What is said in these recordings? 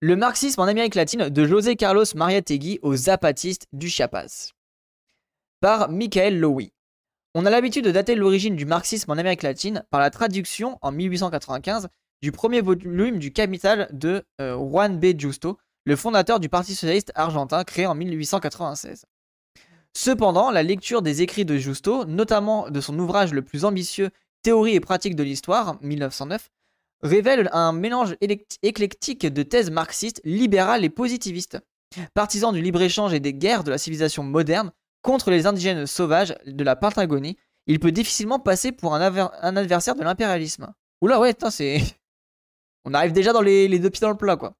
Le marxisme en Amérique latine de José Carlos Mariategui aux zapatistes du Chiapas. Par Michael Lowy. On a l'habitude de dater l'origine du marxisme en Amérique latine par la traduction en 1895 du premier volume du Capital de euh, Juan B. Justo, le fondateur du Parti socialiste argentin créé en 1896. Cependant, la lecture des écrits de Justo, notamment de son ouvrage le plus ambitieux Théorie et pratique de l'histoire, 1909, révèle un mélange éclectique de thèses marxistes, libérales et positivistes. Partisan du libre-échange et des guerres de la civilisation moderne contre les indigènes sauvages de la Patagonie, il peut difficilement passer pour un, adversaire de l'impérialisme. Oula, ouais, c'est. On arrive déjà dans les, deux pieds dans le plat, quoi.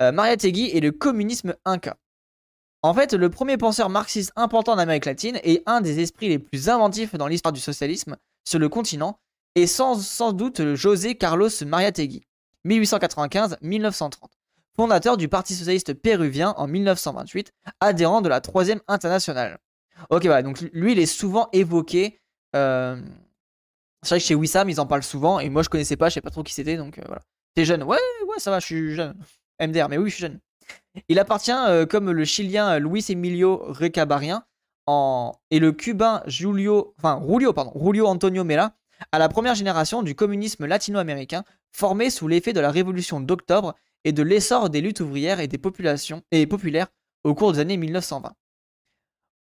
Euh, Maria Tegui et le communisme inca. En fait, le premier penseur marxiste important en Amérique latine et un des esprits les plus inventifs dans l'histoire du socialisme sur le continent est sans, doute José Carlos Mariategui, 1895-1930, fondateur du Parti socialiste péruvien en 1928, adhérent de la Troisième Internationale. Ok, voilà, donc lui, il est souvent évoqué. Euh, c'est vrai que chez Wissam, ils en parlent souvent, et moi, je connaissais pas, je sais pas trop qui c'était, donc euh, voilà. T'es jeune? Ouais, ouais, ça va, je suis jeune. MDR, mais oui, je suis jeune. Il appartient, euh, comme le Chilien Luis Emilio Recabarien en... et le Cubain Julio, enfin, Julio, pardon, Julio Antonio Mela, à la première génération du communisme latino-américain, formé sous l'effet de la révolution d'octobre et de l'essor des luttes ouvrières et des populations et populaires au cours des années 1920.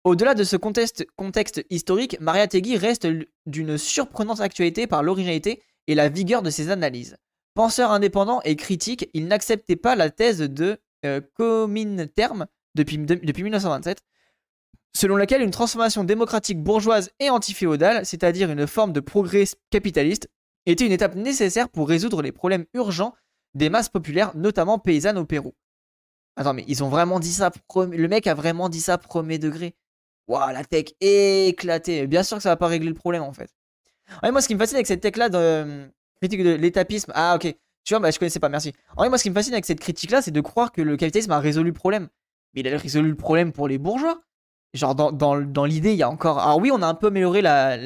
Au-delà de ce contexte, historique, Maria Tegui reste d'une surprenante actualité par l'originalité et la vigueur de ses analyses. Penseur indépendant et critique, il n'acceptait pas la thèse de euh, Comintern depuis, depuis 1927, selon laquelle une transformation démocratique bourgeoise et antiféodale, c'est-à-dire une forme de progrès capitaliste, était une étape nécessaire pour résoudre les problèmes urgents des masses populaires, notamment paysannes au Pérou. Attends, mais ils ont vraiment dit ça, le mec a vraiment dit ça premier degré. Waouh, la tech éclatée. Bien sûr que ça va pas régler le problème en fait. Ouais, moi, ce qui me fascine avec cette tech-là de euh, critique de l'étapisme. Ah, ok. Tu vois, bah, je connaissais pas, merci. En moi, ce qui me fascine avec cette critique-là, c'est de croire que le capitalisme a résolu le problème. Mais il a résolu le problème pour les bourgeois. Genre, dans, dans, dans l'idée, il y a encore. Alors, oui, on a un peu amélioré la,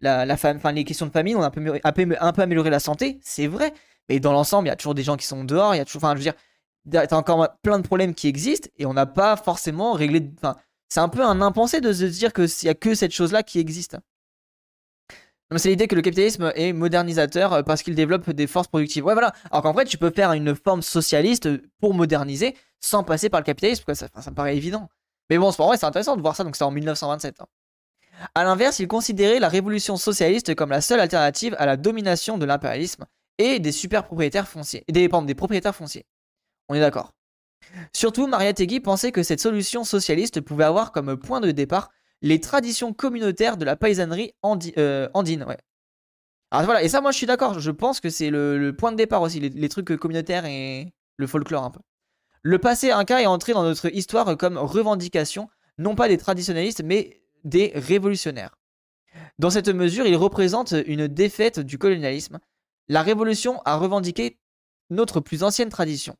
la, les questions de famille, on a un peu amélioré la santé, c'est vrai. Mais dans l'ensemble, il y a toujours des gens qui sont dehors, il y a toujours. Enfin, je veux dire, t'as encore plein de problèmes qui existent et on n'a pas forcément réglé. Enfin, c'est un peu un impensé de se dire qu'il n'y a que cette chose-là qui existe. C'est l'idée que le capitalisme est modernisateur euh, parce qu'il développe des forces productives. Ouais, voilà. Alors qu'en fait, tu peux faire une forme socialiste pour moderniser sans passer par le capitalisme. Ça, ça me paraît évident. Mais bon, c'est intéressant de voir ça. Donc, c'est en 1927. Hein. A l'inverse, il considérait la révolution socialiste comme la seule alternative à la domination de l'impérialisme et des super propriétaires fonciers. Des, des propriétaires fonciers. On est d'accord. Surtout, Maria Tegui pensait que cette solution socialiste pouvait avoir comme point de départ les traditions communautaires de la paysannerie euh, andine. Alors voilà, et ça, moi je suis d'accord, je pense que c'est le, point de départ aussi, les, trucs communautaires et le folklore un peu. Le passé inca est entré dans notre histoire comme revendication, non pas des traditionnalistes, mais des révolutionnaires. Dans cette mesure, il représente une défaite du colonialisme. La révolution a revendiqué notre plus ancienne tradition.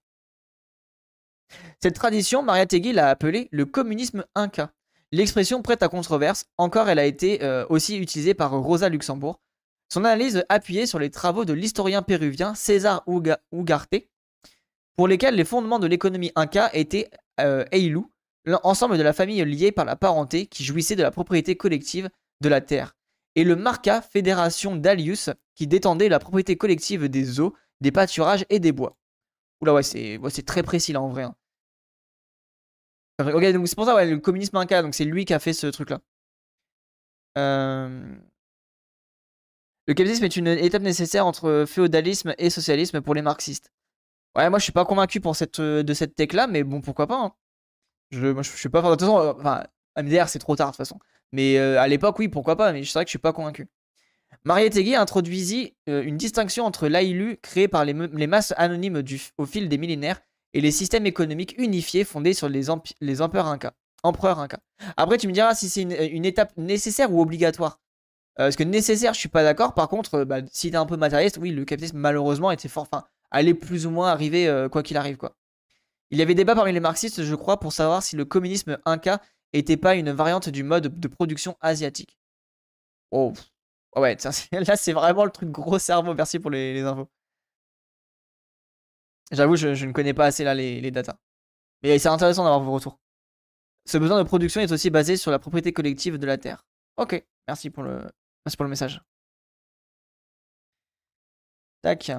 Cette tradition, Maria Tegui l'a appelée le communisme inca. L'expression prête à controverse, encore elle a été euh, aussi utilisée par Rosa Luxembourg. Son analyse appuyée sur les travaux de l'historien péruvien César Ugarte, pour lesquels les fondements de l'économie inca étaient euh, l'ensemble de la famille liée par la parenté qui jouissait de la propriété collective de la terre, et le Marca, fédération d'Alius, qui détendait la propriété collective des eaux, des pâturages et des bois. Oula ouais, c'est très précis là en vrai. Hein. Ok, donc c'est pour ça, ouais, le communisme inca, donc c'est lui qui a fait ce truc-là. Euh, le capitalisme est une étape nécessaire entre féodalisme et socialisme pour les marxistes. Ouais, moi je suis pas convaincu pour cette, euh, de cette tech là, mais bon, pourquoi pas. Hein. Je, moi je, suis pas. De toute façon, euh, enfin, MDR c'est trop tard de toute façon. Mais à l'époque, oui, pourquoi pas, mais c'est vrai que je suis pas convaincu. Mariette introduisit une distinction entre l'AILU créé par les, les masses anonymes au fil des millénaires et les systèmes économiques unifiés fondés sur les, empereurs incas. Empereurs Après, tu me diras si c'est une, étape nécessaire ou obligatoire. Euh, parce que nécessaire, je suis pas d'accord. Par contre, euh, bah, si t'es un peu matérialiste, oui, le capitalisme malheureusement était fort. Allait plus ou moins arriver euh, quoi qu'il arrive, quoi. Il y avait débat parmi les marxistes, je crois, pour savoir si le communisme inca était pas une variante du mode de production asiatique. Oh, ouais, là c'est vraiment le truc gros cerveau. Merci pour les infos. J'avoue, je, ne connais pas assez là les, datas. Mais c'est intéressant d'avoir vos retours. Ce besoin de production est aussi basé sur la propriété collective de la Terre. Ok, merci pour le message. Tac.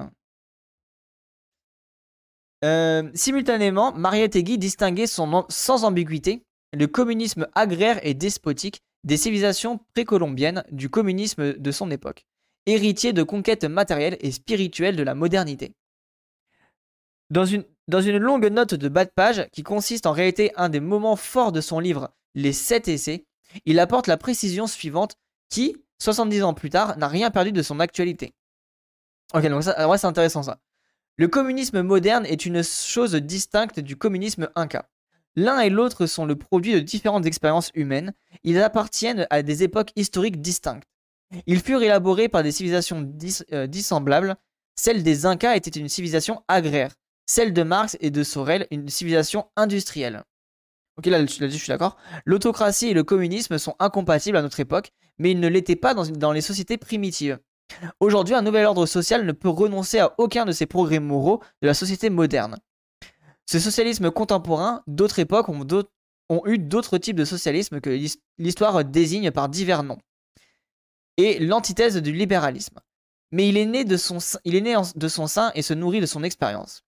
Euh, simultanément, Mariette Guy distinguait son, sans ambiguïté le communisme agraire et despotique des civilisations précolombiennes du communisme de son époque, héritier de conquêtes matérielles et spirituelles de la modernité. Dans une, dans une longue note de bas de page, qui consiste en réalité un des moments forts de son livre Les Sept Essais, il apporte la précision suivante qui, 70 ans plus tard, n'a rien perdu de son actualité. Ok, donc ça, c'est intéressant ça. Le communisme moderne est une chose distincte du communisme inca. L'un et l'autre sont le produit de différentes expériences humaines. Ils appartiennent à des époques historiques distinctes. Ils furent élaborés par des civilisations euh, dissemblables. Celle des Incas était une civilisation agraire. Celle de Marx et de Sorel, une civilisation industrielle. Ok, là, là je suis d'accord. L'autocratie et le communisme sont incompatibles à notre époque, mais ils ne l'étaient pas dans, les sociétés primitives. Aujourd'hui, un nouvel ordre social ne peut renoncer à aucun de ces progrès moraux de la société moderne. Ce socialisme contemporain, d'autres époques ont, eu d'autres types de socialisme que l'histoire désigne par divers noms. Et l'antithèse du libéralisme. Mais il est né de son, il est né de son sein et se nourrit de son expérience.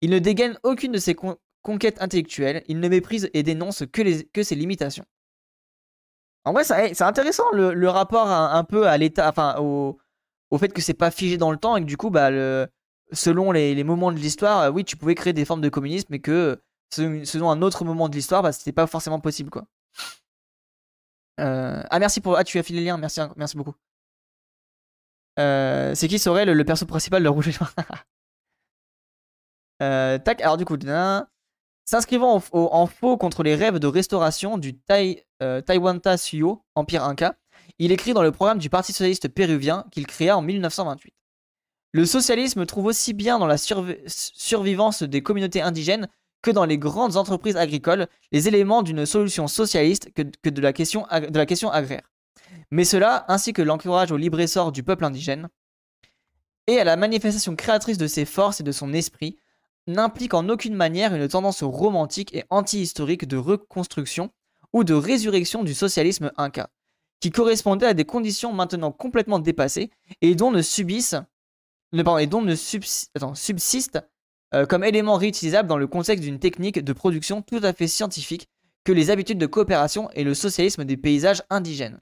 Il ne dégaine aucune de ses conquêtes intellectuelles, il ne méprise et dénonce que ses limitations. En vrai, c'est intéressant le, rapport un, peu à l'état, enfin au, au, fait que c'est pas figé dans le temps et que du coup, bah, selon les, moments de l'histoire, euh, oui, tu pouvais créer des formes de communisme, mais que selon un autre moment de l'histoire, bah, c'était pas forcément possible. Euh, ah merci pour, ah tu as filé le lien, merci, beaucoup. Euh, c'est qui serait le, perso principal de Rouge et euh, tac, alors du coup, s'inscrivant en, faux contre les rêves de restauration du tai, Taiwanta Suyo, Empire Inca, il écrit dans le programme du Parti Socialiste Péruvien qu'il créa en 1928. Le socialisme trouve aussi bien dans la survivance des communautés indigènes que dans les grandes entreprises agricoles les éléments d'une solution socialiste que, de, la question, agraire. Mais cela, ainsi que l'encourage au libre essor du peuple indigène, et à la manifestation créatrice de ses forces et de son esprit, n'implique en aucune manière une tendance romantique et anti-historique de reconstruction ou de résurrection du socialisme inca, qui correspondait à des conditions maintenant complètement dépassées et dont ne subissent, et dont ne subsistent euh, comme élément réutilisable dans le contexte d'une technique de production tout à fait scientifique que les habitudes de coopération et le socialisme des paysages indigènes.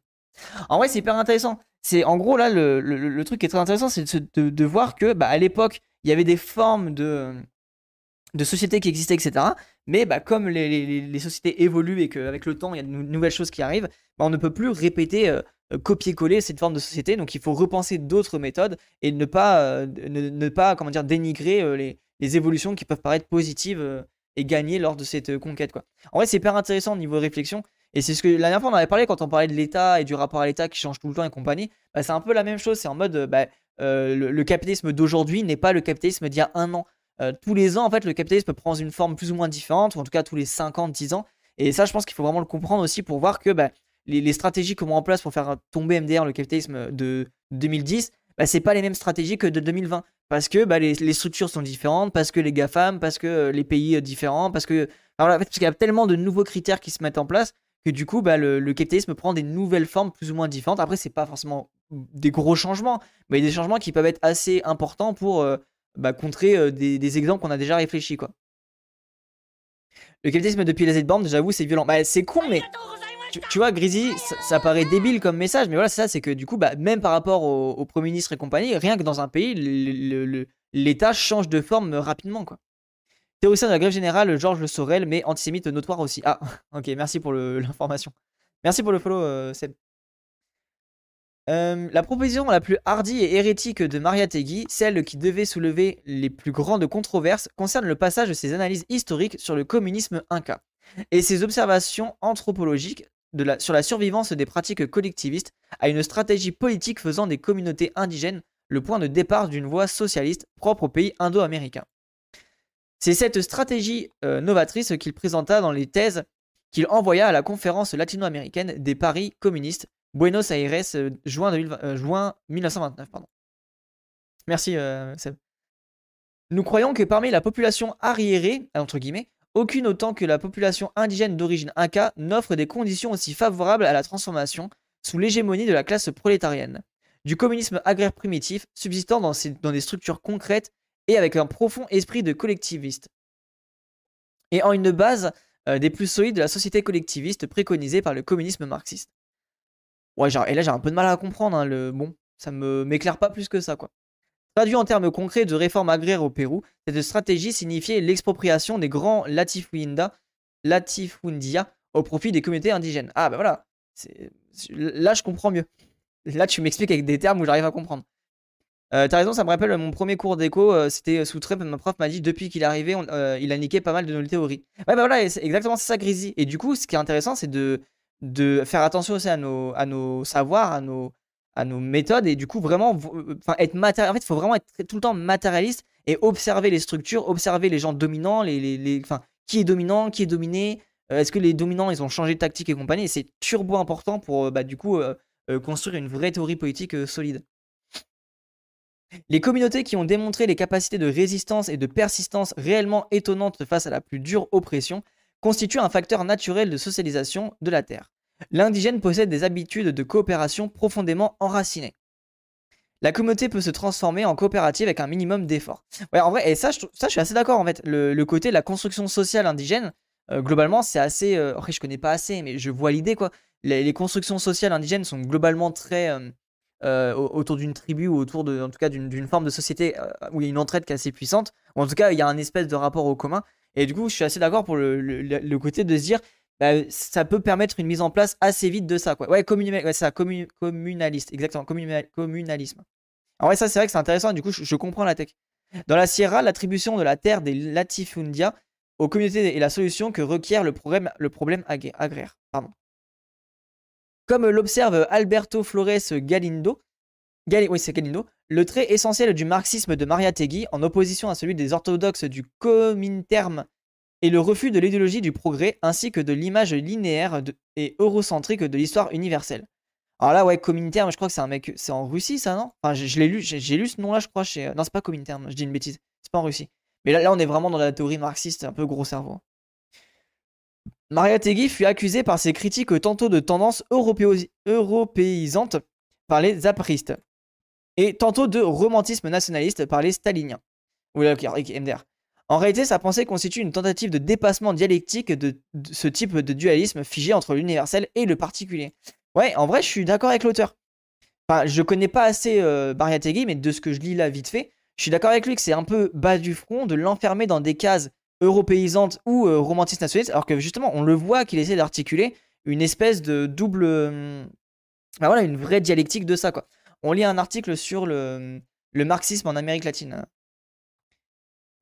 En vrai, c'est hyper intéressant. C'est en gros là le, truc qui est très intéressant, c'est de, voir que bah, à l'époque il y avait des formes de de sociétés qui existaient, etc. Mais bah, comme les, sociétés évoluent et qu'avec le temps, il y a de nouvelles choses qui arrivent, bah, on ne peut plus répéter, euh, euh, copier-coller cette forme de société. Donc il faut repenser d'autres méthodes et ne pas, euh, ne, pas comment dire, dénigrer les, évolutions qui peuvent paraître positives et gagner lors de cette conquête. En vrai, c'est hyper intéressant au niveau réflexion. Et c'est ce que la dernière fois on avait parlé quand on parlait de l'État et du rapport à l'État qui change tout le temps et compagnie. Bah, c'est un peu la même chose. C'est en mode le, capitalisme d'aujourd'hui n'est pas le capitalisme d'il y a un an. Euh, tous les ans, en fait, le capitalisme prend une forme plus ou moins différente, ou en tout cas tous les 50, 10 ans. Et ça, je pense qu'il faut vraiment le comprendre aussi pour voir que bah, les, stratégies qu'on met en place pour faire tomber MDR, le capitalisme de 2010, bah, c'est pas les mêmes stratégies que de 2020. Parce que bah, les, structures sont différentes, parce que les GAFAM, parce que euh, les pays sont euh, différents, parce que. Alors, parce qu'il y a tellement de nouveaux critères qui se mettent en place que du coup, bah, le, capitalisme prend des nouvelles formes plus ou moins différentes. Après, c'est pas forcément des gros changements, mais des changements qui peuvent être assez importants pour bah, contrer des, exemples qu'on a déjà réfléchi quoi. Le capitalisme depuis les Z-Born, j'avoue, c'est violent. Bah, c'est con, mais tu, vois, Grisy, ça, paraît débile comme message, mais voilà, c'est ça, c'est que du coup, bah, même par rapport au, Premier ministre et compagnie, rien que dans un pays, l'État change de forme rapidement, quoi. Théoricien de la grève générale, Georges Sorel, mais antisémite notoire aussi. Ah, ok, merci pour l'information. Merci pour le follow, euh, Seb. Euh, la proposition la plus hardie et hérétique de Maria Tegui, celle qui devait soulever les plus grandes controverses, concerne le passage de ses analyses historiques sur le communisme inca et ses observations anthropologiques sur la survivance des pratiques collectivistes à une stratégie politique faisant des communautés indigènes le point de départ d'une voie socialiste propre au pays indo-américain. C'est cette stratégie euh, novatrice qu'il présenta dans les thèses qu'il envoya à la conférence latino-américaine des paris communistes Buenos Aires, euh, juin, 1929. Euh, pardon. Merci, euh, Seb. Nous croyons que parmi la population arriérée, entre guillemets, aucune autant que la population indigène d'origine inca n'offre des conditions aussi favorables à la transformation sous l'hégémonie de la classe prolétarienne, du communisme agraire primitif subsistant dans, des structures concrètes et avec un profond esprit de collectiviste, et en une base des plus solides de la société collectiviste préconisée par le communisme marxiste. Ouais, genre, et là j'ai un peu de mal à comprendre, hein, le bon, ça me m'éclaire pas plus que ça, quoi. Traduit en termes concrets de réforme agraire au Pérou, cette stratégie signifiait l'expropriation des grands latifundia, latifundia au profit des communautés indigènes. Ah bah voilà, là je comprends mieux. Là tu m'expliques avec des termes où j'arrive à comprendre. Euh, T'as raison, ça me rappelle mon premier cours d'éco, euh, c'était sous Trump, ma prof m'a dit depuis qu'il est arrivé, euh, il a niqué pas mal de nos théories. Ouais bah voilà, c'est exactement ça Grisy. Et du coup, ce qui est intéressant, c'est de, de faire attention aussi à nos, à nos savoirs, à nos, à nos méthodes et du coup vraiment euh, enfin être matériel en fait il faut vraiment être tout le temps matérialiste et observer les structures observer les gens dominants les, les, enfin qui est dominant qui est dominé euh, est-ce que les dominants ils ont changé de tactique et compagnie et c'est turbo important pour euh, bah, du coup construire une vraie théorie politique solide. Les communautés qui ont démontré les capacités de résistance et de persistance réellement étonnantes face à la plus dure oppression constituent un facteur naturel de socialisation de la Terre. L'indigène possède des habitudes de coopération profondément enracinées. La communauté peut se transformer en coopérative avec un minimum d'efforts. Ouais, en vrai, et ça, je, suis assez d'accord en fait. Le, côté de la construction sociale indigène, euh, globalement, c'est assez. Euh, après, je connais pas assez, mais je vois l'idée quoi. Les, constructions sociales indigènes sont globalement très euh, autour d'une tribu ou autour de, en cas, d'une forme de société où il y a une entraide qui est assez puissante. En tout cas, il y a un espèce de rapport au commun. Et du coup, je suis assez d'accord pour le, le, côté de se dire, bah, ça peut permettre une mise en place assez vite de ça. Quoi. Ouais, ouais ça, communaliste, exactement, communalisme. Alors ouais, ça c'est vrai que c'est intéressant, du coup je, comprends la tech. Dans la Sierra, l'attribution de la terre des latifundia aux communautés est la solution que requiert le problème, le problème agraire. Comme l'observe Alberto Flores Galindo, oui, c'est Galindo, le trait essentiel du marxisme de Maria Tegui, en opposition à celui des orthodoxes du Comintern et le refus de l'idéologie du progrès ainsi que de l'image linéaire et eurocentrique de l'histoire universelle. Alors là, ouais, Comintern, je crois que c'est un mec. C'est en Russie, ça, non? Enfin, je, l'ai lu, j'ai lu ce nom-là, je crois, chez. Non, c'est pas Comintern, je dis une bêtise. C'est pas en Russie. Mais là, là, on est vraiment dans la théorie marxiste, un peu gros cerveau. Maria Tegui fut accusée par ses critiques tantôt de tendance européisante par les apristes et tantôt de romantisme nationaliste par les staliniens. Ou ok, MDR. En réalité, sa pensée constitue une tentative de dépassement dialectique de, ce type de dualisme figé entre l'universel et le particulier. Ouais, en vrai, je suis d'accord avec l'auteur. Enfin, je connais pas assez euh, Bariategui, mais de ce que je lis là vite fait, je suis d'accord avec lui que c'est un peu bas du front de l'enfermer dans des cases européisantes ou euh, romantistes nationalistes, alors que justement, on le voit qu'il essaie d'articuler une espèce de double. Bah voilà, une vraie dialectique de ça, quoi. On lit un article sur le, le marxisme en Amérique latine.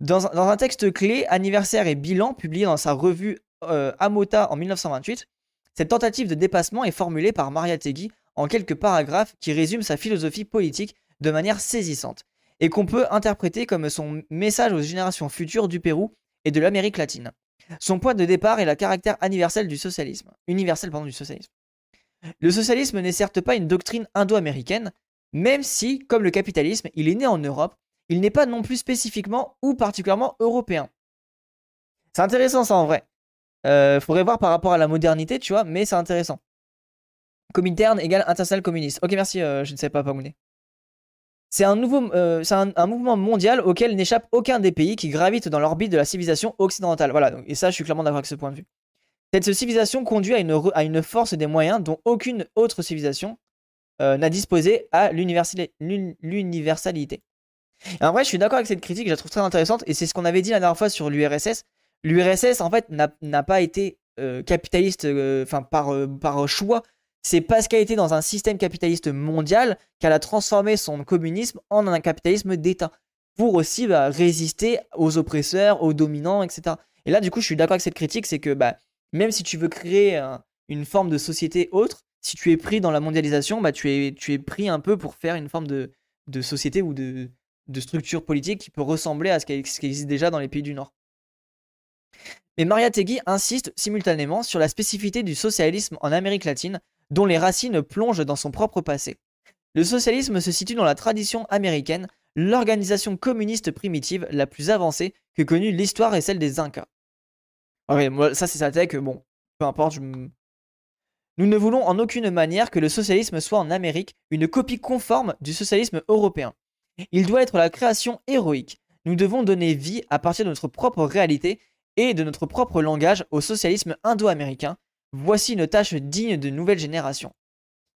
Dans un, texte clé, Anniversaire et Bilan, publié dans sa revue euh, Amota en 1928, cette tentative de dépassement est formulée par Maria Tegui en quelques paragraphes qui résument sa philosophie politique de manière saisissante et qu'on peut interpréter comme son message aux générations futures du Pérou et de l'Amérique latine. Son point de départ est le caractère universel du socialisme. Universel du socialisme. Le socialisme n'est certes pas une doctrine indo-américaine, même si, comme le capitalisme, il est né en Europe il n'est pas non plus spécifiquement ou particulièrement européen. C'est intéressant ça en vrai. Euh, faudrait voir par rapport à la modernité, tu vois, mais c'est intéressant. Comintern égale international communiste. Ok, merci, euh, je ne sais pas, Pamouné. C'est un, nouveau, euh, un, mouvement mondial auquel n'échappe aucun des pays qui gravitent dans l'orbite de la civilisation occidentale. Voilà, et ça, je suis clairement d'accord avec ce point de vue. Cette civilisation conduit à une force des moyens dont aucune autre civilisation n'a disposé à l'universalité en vrai, je suis d'accord avec cette critique, je la trouve très intéressante, et c'est ce qu'on avait dit la dernière fois sur l'URSS. L'URSS, en fait, n'a pas été euh, capitaliste euh, enfin par, euh, par choix. C'est parce qu'elle été dans un système capitaliste mondial qu'elle a transformé son communisme en un capitalisme d'État. Pour aussi bah, résister aux oppresseurs, aux dominants, etc. Et là, du coup, je suis d'accord avec cette critique, c'est que bah, même si tu veux créer une forme de société autre, si tu es pris dans la mondialisation, bah, tu, es, pris un peu pour faire une forme de, société ou de, structure politique qui peut ressembler à ce qui existe déjà dans les pays du Nord. Mais Maria Tegui insiste simultanément sur la spécificité du socialisme en Amérique latine, dont les racines plongent dans son propre passé. Le socialisme se situe dans la tradition américaine l'organisation communiste primitive la plus avancée que connue l'histoire et celle des Incas. Moi, ça c'est sa tech, bon, peu importe, Nous ne voulons en aucune manière que le socialisme soit en Amérique une copie conforme du socialisme européen. Il doit être la création héroïque. Nous devons donner vie à partir de notre propre réalité et de notre propre langage au socialisme indo-américain. Voici une tâche digne de nouvelle génération.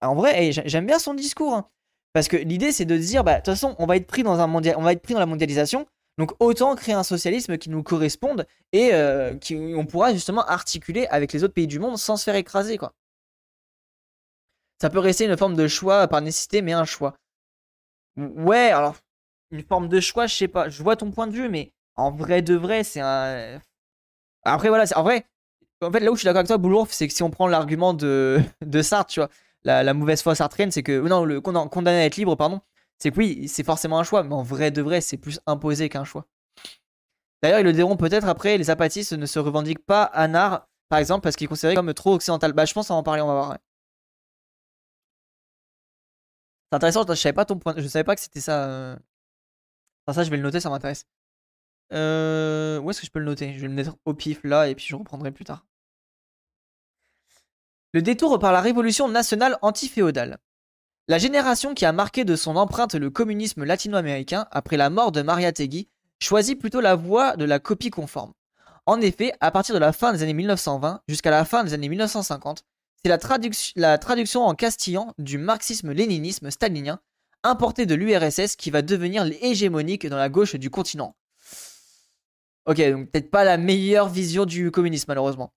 En vrai, j'aime bien son discours. Hein. parce que l'idée, c'est de dire, bah, de toute façon, on va être pris dans un on va être pris dans la mondialisation. Donc autant créer un socialisme qui nous corresponde et euh, qui on pourra justement articuler avec les autres pays du monde sans se faire écraser quoi. Ça peut rester une forme de choix par nécessité, mais un choix. Ouais, alors une forme de choix, je sais pas. Je vois ton point de vue, mais en vrai de vrai, c'est un. Après voilà, en vrai, en fait là où je suis d'accord avec toi, Boulourf, c'est que si on prend l'argument de de Sartre, tu vois, la, mauvaise foi sartrienne, c'est que non, le condamné à être libre, pardon, c'est que oui, c'est forcément un choix, mais en vrai de vrai, c'est plus imposé qu'un choix. D'ailleurs, ils le diront peut-être après, les apatistes ne se revendiquent pas Anar, par exemple, parce qu'ils sont considérés comme trop occidental. Bah, je pense en parler, on va voir. C'est intéressant, je savais pas ton point, je savais pas que c'était ça. Euh. Enfin, ça, je vais le noter, ça m'intéresse. Euh... Où est-ce que je peux le noter? Je vais le mettre au pif là, et puis je reprendrai plus tard. Le détour par la révolution nationale antiféodale. La génération qui a marqué de son empreinte le communisme latino-américain après la mort de Maria Tegui choisit plutôt la voie de la copie conforme. En effet, à partir de la fin des années 1920 jusqu'à la fin des années 1950, c'est la, traduction en castillan du marxisme-léninisme stalinien importé de l'URSS qui va devenir hégémonique dans la gauche du continent. Ok, donc peut-être pas la meilleure vision du communisme malheureusement.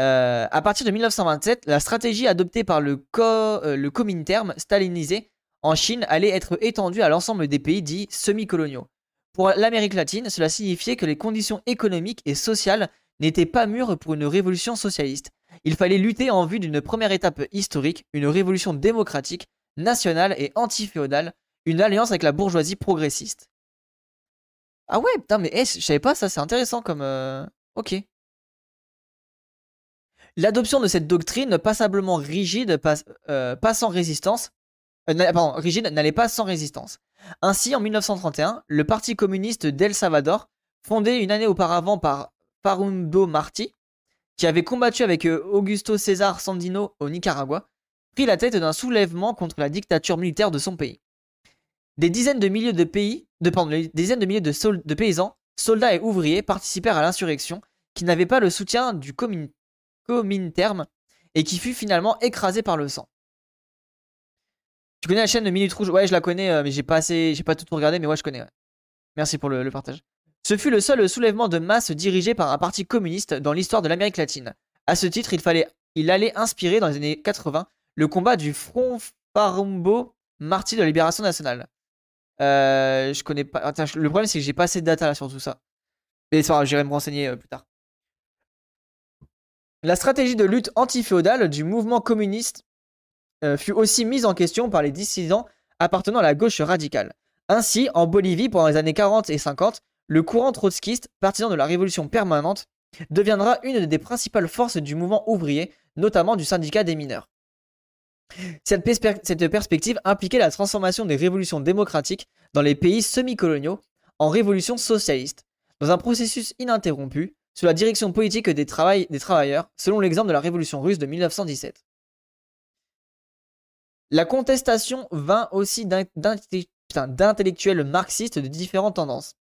Euh, à partir de 1927, la stratégie adoptée par le, co euh, le Comintern stalinisé en Chine allait être étendue à l'ensemble des pays dits semi-coloniaux. Pour l'Amérique latine, cela signifiait que les conditions économiques et sociales n'étaient pas mûres pour une révolution socialiste. Il fallait lutter en vue d'une première étape historique, une révolution démocratique, nationale et anti-féodale, une alliance avec la bourgeoisie progressiste. Ah ouais, putain, mais eh, je savais pas ça, c'est intéressant comme... Euh, ok. L'adoption de cette doctrine passablement rigide, euh, pas, sans résistance, euh, rigide n'allait pas sans résistance. Ainsi, en 1931, le Parti communiste d'El Salvador, fondé une année auparavant par Farundo Martí, qui avait combattu avec euh, Augusto César Sandino au Nicaragua, prit la tête d'un soulèvement contre la dictature militaire de son pays. Des dizaines de milliers de pays, de, des dizaines de milliers de, paysans, soldats et ouvriers participèrent à l'insurrection, qui n'avait pas le soutien du, commun terme et qui fut finalement écrasé par le sang. Tu connais la chaîne de Minute Rouge? Ouais, je la connais, euh, mais j'ai pas assez, j'ai pas tout regardé, mais ouais, je connais. Merci pour le, partage. Ce fut le seul soulèvement de masse dirigé par un parti communiste dans l'histoire de l'Amérique latine. À ce titre, il fallait, allait inspirer dans les années 80 le combat du Front Farumbo, Marty de la Libération Nationale. Euh, je connais pas. le problème c'est que j'ai pas assez de data sur tout ça. Mais j'irai me renseigner euh, plus tard. La stratégie de lutte antiféodale du mouvement communiste euh, fut aussi mise en question par les dissidents appartenant à la gauche radicale. Ainsi, en Bolivie, pendant les années 40 et 50, le courant trotskiste, partisan de la révolution permanente, deviendra une des principales forces du mouvement ouvrier, notamment du syndicat des mineurs. Cette, perspective impliquait la transformation des révolutions démocratiques dans les pays semi-coloniaux en révolutions socialistes, dans un processus ininterrompu sous la direction politique des travailleurs, selon l'exemple de la révolution russe de 1917. La contestation vint aussi d'intellectuels marxistes de différentes tendances.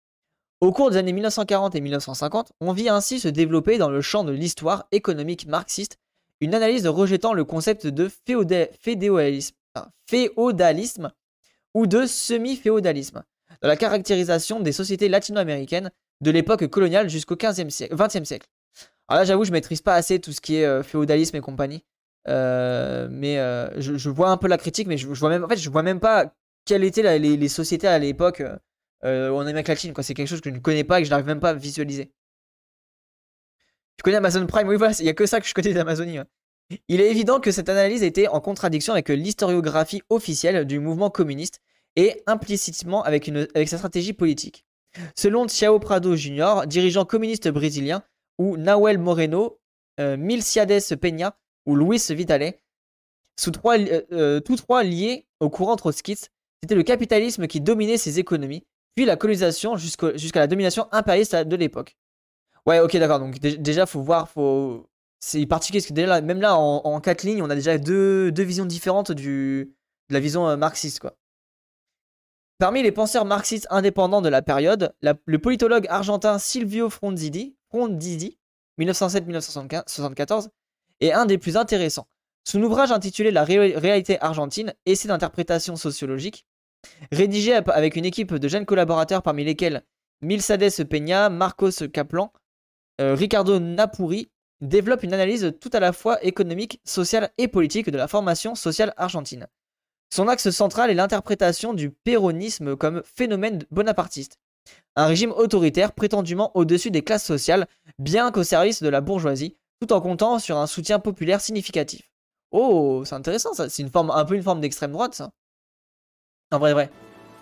Au cours des années 1940 et 1950, on vit ainsi se développer dans le champ de l'histoire économique marxiste une analyse rejetant le concept de féodalisme, ou de semi-féodalisme dans la caractérisation des sociétés latino-américaines de l'époque coloniale jusqu'au 15e siècle, 20e siècle. Alors là, j'avoue, je maîtrise pas assez tout ce qui est euh, féodalisme et compagnie. Euh, mais euh, je, vois un peu la critique, mais je, vois même, en fait, je vois même pas quelles étaient les, sociétés à l'époque en Amérique latine. C'est quelque chose que je ne connais pas et que je n'arrive même pas à visualiser. Tu connais Amazon Prime? Oui, voilà, il n'y a que ça que je connais d'Amazonie. Il est évident que cette analyse était en contradiction avec l'historiographie officielle du mouvement communiste et implicitement avec, une, avec sa stratégie politique. Selon Tiao Prado Jr., dirigeant communiste brésilien, ou Nahuel Moreno, euh, Milciades Peña ou Luis Vitale, sous trois, euh, euh, tous trois liés au courant trotskiste, c'était le capitalisme qui dominait ses économies, puis la colonisation jusqu'à la domination impérialiste de l'époque. Ouais, ok, d'accord. Donc déjà, faut voir, faut. C'est particulier parce que déjà, même là, en, quatre lignes, on a déjà deux, visions différentes de la vision euh, marxiste. Parmi les penseurs marxistes indépendants de la période, le politologue argentin Silvio Frondizi, Frondizi 1907-1974, est un des plus intéressants. Son ouvrage intitulé La réalité argentine, essai d'interprétation sociologique, rédigé avec une équipe de jeunes collaborateurs parmi lesquels Milsades Peña, Marcos Kaplan, euh, Ricardo Napuri, développe une analyse tout à la fois économique, sociale et politique de la formation sociale argentine. Son axe central est l'interprétation du péronisme comme phénomène bonapartiste, un régime autoritaire prétendument au-dessus des classes sociales, bien qu'au service de la bourgeoisie, tout en comptant sur un soutien populaire significatif. Oh, c'est intéressant ça, c'est un peu une forme d'extrême droite ça. En vrai, vrai.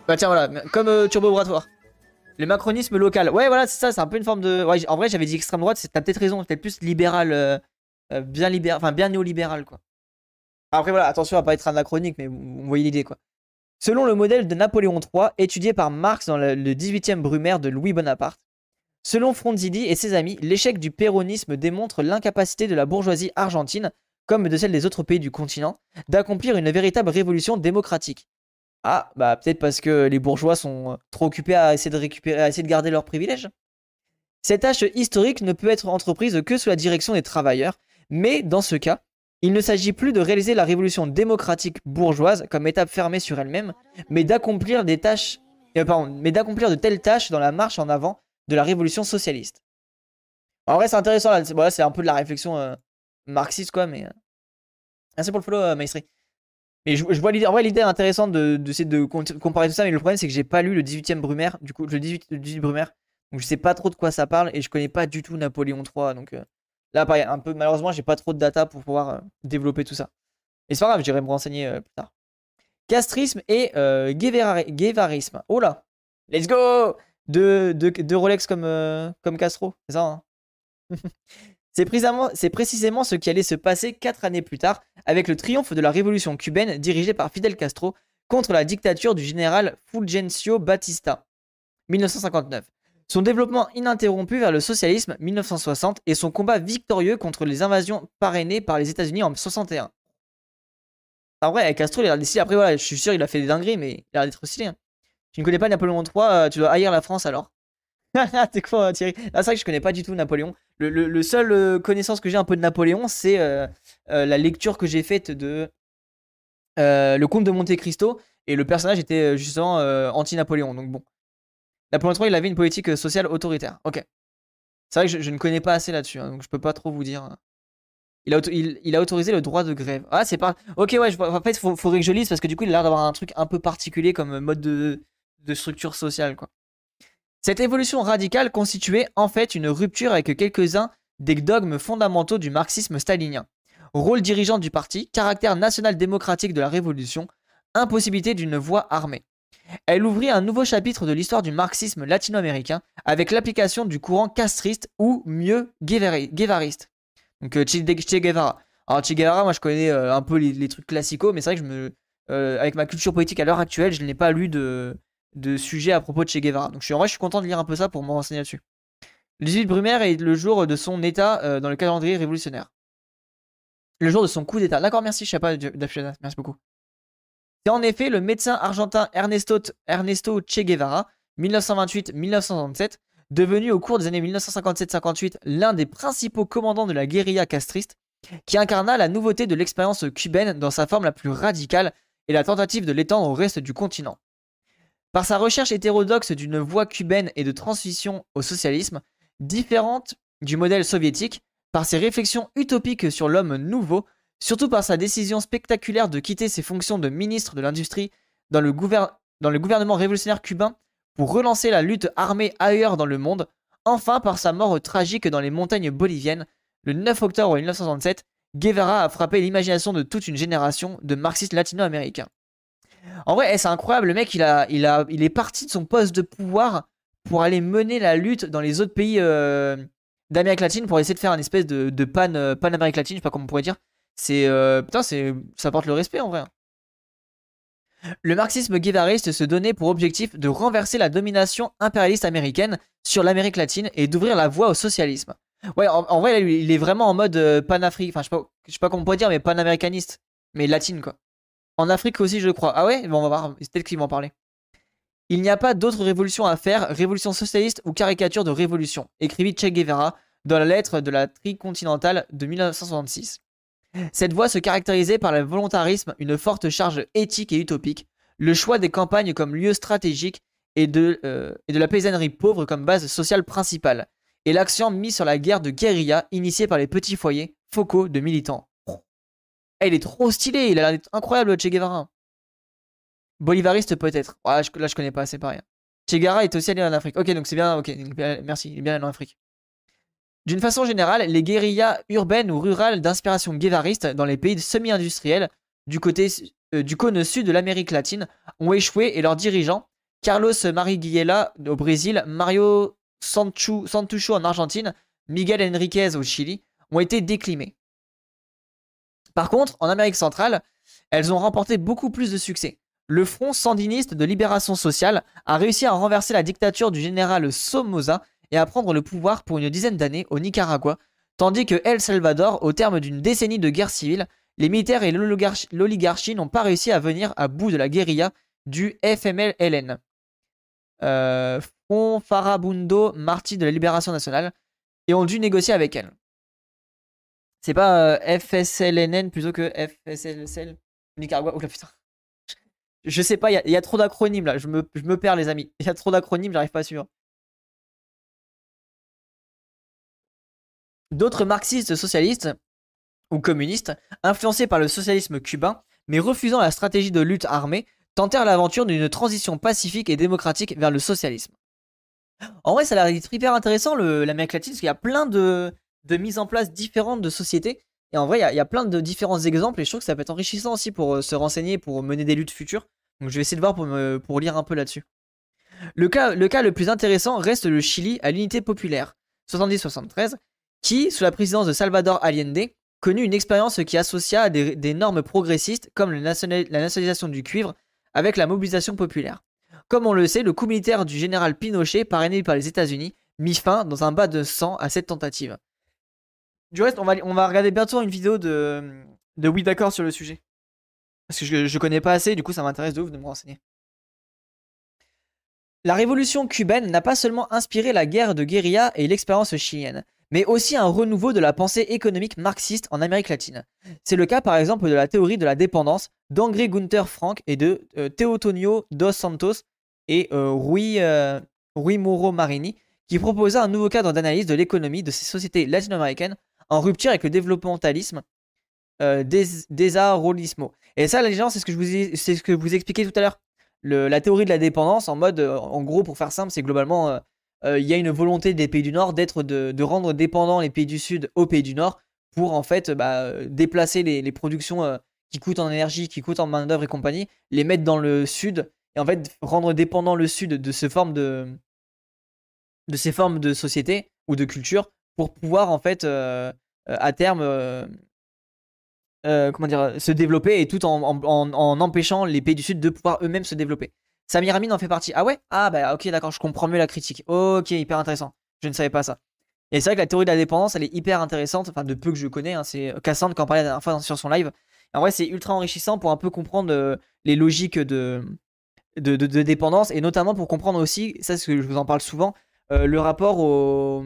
Bah tiens, voilà, comme euh, Turbo Bratoire. Le macronisme local. Ouais, voilà, c'est ça, c'est un peu une forme de. En vrai, j'avais dit extrême droite, t'as peut-être raison, peut-être plus libéral, euh, euh, bien libéral, enfin bien néolibéral, quoi. Après, voilà, attention à pas être anachronique, mais vous voyez l'idée, quoi. Selon le modèle de Napoléon III, étudié par Marx dans le, 18e Brumaire de Louis Bonaparte, selon Fronzidi et ses amis, l'échec du péronisme démontre l'incapacité de la bourgeoisie argentine, comme de celle des autres pays du continent, d'accomplir une véritable révolution démocratique. Ah, bah peut-être parce que les bourgeois sont trop occupés à essayer de récupérer, à essayer de garder leurs privilèges. Cette tâche historique ne peut être entreprise que sous la direction des travailleurs, mais dans ce cas, il ne s'agit plus de réaliser la révolution démocratique bourgeoise comme étape fermée sur elle-même, mais d'accomplir euh, de telles tâches dans la marche en avant de la révolution socialiste. En vrai, c'est intéressant c'est un peu de la réflexion euh, marxiste quoi, mais. Euh... Pour le follow, euh, Maestri. Mais je, vois l'idée. En vrai, l'idée intéressante de, de, de, comparer tout ça, mais le problème c'est que j'ai pas lu le 18e Brumaire, du coup, le 18, le 18 Brumaire, donc je sais pas trop de quoi ça parle et je connais pas du tout Napoléon III, donc. Euh, Là, pareil, un peu, malheureusement, j'ai pas trop de data pour pouvoir euh, développer tout ça. Et c'est pas grave, j'irai me renseigner euh, plus tard. Castrisme et euh, guévarisme. Oh là Let's go de, de, Rolex comme, comme Castro, c'est ça hein? C'est précisément, ce qui allait se passer quatre années plus tard avec le triomphe de la révolution cubaine dirigée par Fidel Castro contre la dictature du général Fulgencio Batista. 1959 son développement ininterrompu vers le socialisme 1960 et son combat victorieux contre les invasions parrainées par les États-Unis en 61. En vrai, Castro, il a l'air Après, voilà, je suis sûr, il a fait des dingueries, mais il a l'air d'être stylé. Hein. Tu ne connais pas Napoléon III, euh, tu dois haïr la France alors. T'es quoi, Thierry? Ah, C'est vrai que je connais pas du tout Napoléon. Le, seul euh, connaissance que j'ai un peu de Napoléon, c'est euh, la lecture que j'ai faite de Le Comte de Monte Cristo. Et le personnage était justement anti-Napoléon. Donc bon. Napoléon III, il avait une politique euh, sociale autoritaire. Ok. C'est vrai que je, ne connais pas assez là-dessus, hein, donc je peux pas trop vous dire. Il a, il, a, autorisé le droit de grève. Ah, c'est pas. Ok, ouais, en fait, il faudrait que je lise parce que du coup, il a l'air d'avoir un truc un peu particulier comme mode de, de structure sociale, quoi. Cette évolution radicale constituait en fait une rupture avec quelques-uns des dogmes fondamentaux du marxisme stalinien. Rôle dirigeant du parti, caractère national démocratique de la révolution, impossibilité d'une voie armée. Elle ouvrit un nouveau chapitre de l'histoire du marxisme latino-américain avec l'application du courant castriste ou mieux guévariste. Donc euh, Che, Guevara. Alors Che Guevara, moi je connais euh, un peu les, trucs classicaux, mais c'est vrai que euh, avec ma culture politique à l'heure actuelle, je n'ai pas lu de, de sujet à propos de Che Guevara. Donc je suis, en vrai, je suis content de lire un peu ça pour me renseigner là-dessus. Le 18 Brumaire est le jour de son état dans le calendrier révolutionnaire. Le jour de son coup d'état. D'accord, merci, sais pas, merci beaucoup. C'est en effet le médecin argentin Ernesto, Ernesto Che Guevara, 1928-1967, devenu au cours des années 1957-58 l'un des principaux commandants de la guérilla castriste, qui incarna la nouveauté de l'expérience cubaine dans sa forme la plus radicale et la tentative de l'étendre au reste du continent. Par sa recherche hétérodoxe d'une voie cubaine et de transition au socialisme, différente du modèle soviétique, par ses réflexions utopiques sur l'homme nouveau, surtout par sa décision spectaculaire de quitter ses fonctions de ministre de l'Industrie dans, le gouvernement révolutionnaire cubain pour relancer la lutte armée ailleurs dans le monde, enfin par sa mort tragique dans les montagnes boliviennes, le 9 octobre 1967, Guevara a frappé l'imagination de toute une génération de marxistes latino-américains. En vrai, eh, c'est incroyable, le mec, il, est parti de son poste de pouvoir pour aller mener la lutte dans les autres pays euh, d'Amérique latine pour essayer de faire une espèce de, euh, pan Amérique latine, je sais pas comment on pourrait dire, c'est. Euh, ça porte le respect en vrai. Le marxisme guévariste se donnait pour objectif de renverser la domination impérialiste américaine sur l'Amérique latine et d'ouvrir la voie au socialisme. Ouais, en, vrai, il est vraiment en mode panafrique. Enfin, je sais, sais pas comment on pourrait dire, mais panaméricaniste. Mais latine, quoi. En Afrique aussi, je crois. Ah ouais? Bon, on va voir. Peut-être qu'ils vont en parler. Il n'y a pas d'autre révolution à faire, révolution socialiste ou caricature de révolution, écrivit Che Guevara dans la lettre de la tricontinentale de 1966. Cette voie se caractérisait par le volontarisme, une forte charge éthique et utopique, le choix des campagnes comme lieu stratégique et de, euh, et de la paysannerie pauvre comme base sociale principale, et l'accent mis sur la guerre de guérilla initiée par les petits foyers focaux de militants. Eh, il est trop stylé, il a l'air incroyable, Che Guevara. Bolivariste peut-être. là, je connais pas, c'est pareil. Che Guevara est aussi allé en Afrique. Ok, donc c'est bien, ok, merci, il est bien allé en Afrique. D'une façon générale, les guérillas urbaines ou rurales d'inspiration guévariste dans les pays semi-industriels du, côté, euh, du cône sud de l'Amérique latine ont échoué et leurs dirigeants, Carlos Marighella au Brésil, Mario Santucho en Argentine, Miguel Enriquez au Chili, ont été déclimés. Par contre, en Amérique centrale, elles ont remporté beaucoup plus de succès. Le Front sandiniste de libération sociale a réussi à renverser la dictature du général Somoza et à prendre le pouvoir pour une dizaine d'années au Nicaragua, tandis que El Salvador, au terme d'une décennie de guerre civile, les militaires et l'oligarchie n'ont pas réussi à venir à bout de la guérilla du FMLN. Euh, Front Farabundo Marti de la Libération Nationale, et ont dû négocier avec elle. C'est pas euh, FSLNN plutôt que FSLSL Nicaragua. Oula putain. Je sais pas, il y, a trop d'acronymes là, je me, je me perds les amis. Il y a trop d'acronymes, j'arrive pas à suivre. D'autres marxistes socialistes ou communistes, influencés par le socialisme cubain, mais refusant la stratégie de lutte armée, tentèrent l'aventure d'une transition pacifique et démocratique vers le socialisme. En vrai, ça a l'air hyper intéressant l'Amérique latine, parce qu'il y a plein de, mises en place différentes de sociétés. Et en vrai, il y, a, plein de différents exemples, et je trouve que ça peut être enrichissant aussi pour euh, se renseigner, pour mener des luttes futures. Donc je vais essayer de voir pour, lire un peu là-dessus. Le cas, le cas le plus intéressant reste le Chili à l'unité populaire, 70-73, qui, sous la présidence de Salvador Allende, connut une expérience qui associa des, normes progressistes comme la nationalisation du cuivre avec la mobilisation populaire. Comme on le sait, le coup militaire du général Pinochet, parrainé par les États-Unis, mit fin dans un bas de sang à cette tentative. Du reste, on va, on va regarder bientôt une vidéo de, de Oui d'accord sur le sujet. Parce que je, ne connais pas assez, du coup ça m'intéresse de ouf de me renseigner. La révolution cubaine n'a pas seulement inspiré la guerre de guérilla et l'expérience chilienne, mais aussi un renouveau de la pensée économique marxiste en Amérique latine. C'est le cas par exemple de la théorie de la dépendance d'André Gunther Frank et de euh, Teotonio dos Santos et euh, Rui, euh, Rui Moro Marini, qui proposa un nouveau cadre d'analyse de l'économie de ces sociétés latino-américaines en rupture avec le développementalisme euh, des, Et ça, les gens, c'est ce que je vous c'est expliquais tout à l'heure. La théorie de la dépendance, en mode, en gros, pour faire simple, c'est globalement euh, il y a une volonté des pays du Nord d'être de, rendre dépendants les pays du Sud aux pays du Nord pour en fait bah, déplacer les, productions euh, qui coûtent en énergie, qui coûtent en main d'œuvre et compagnie, les mettre dans le Sud et en fait rendre dépendant le Sud de de ces formes de société ou de culture pour pouvoir en fait euh, à terme comment dire se développer et tout en, en, empêchant les pays du Sud de pouvoir eux-mêmes se développer. Samir Amin en fait partie. Ah ouais? Ah bah ok d'accord, je comprends mieux la critique. Ok, hyper intéressant. Je ne savais pas ça. Et c'est vrai que la théorie de la dépendance, elle est hyper intéressante, enfin de peu que je connais, hein, c'est Cassandre qui en parlait la dernière fois sur son live. en vrai, c'est ultra enrichissant pour un peu comprendre euh, les logiques de de, dépendance, et notamment pour comprendre aussi, ça c'est ce que je vous en parle souvent, euh, le rapport aux,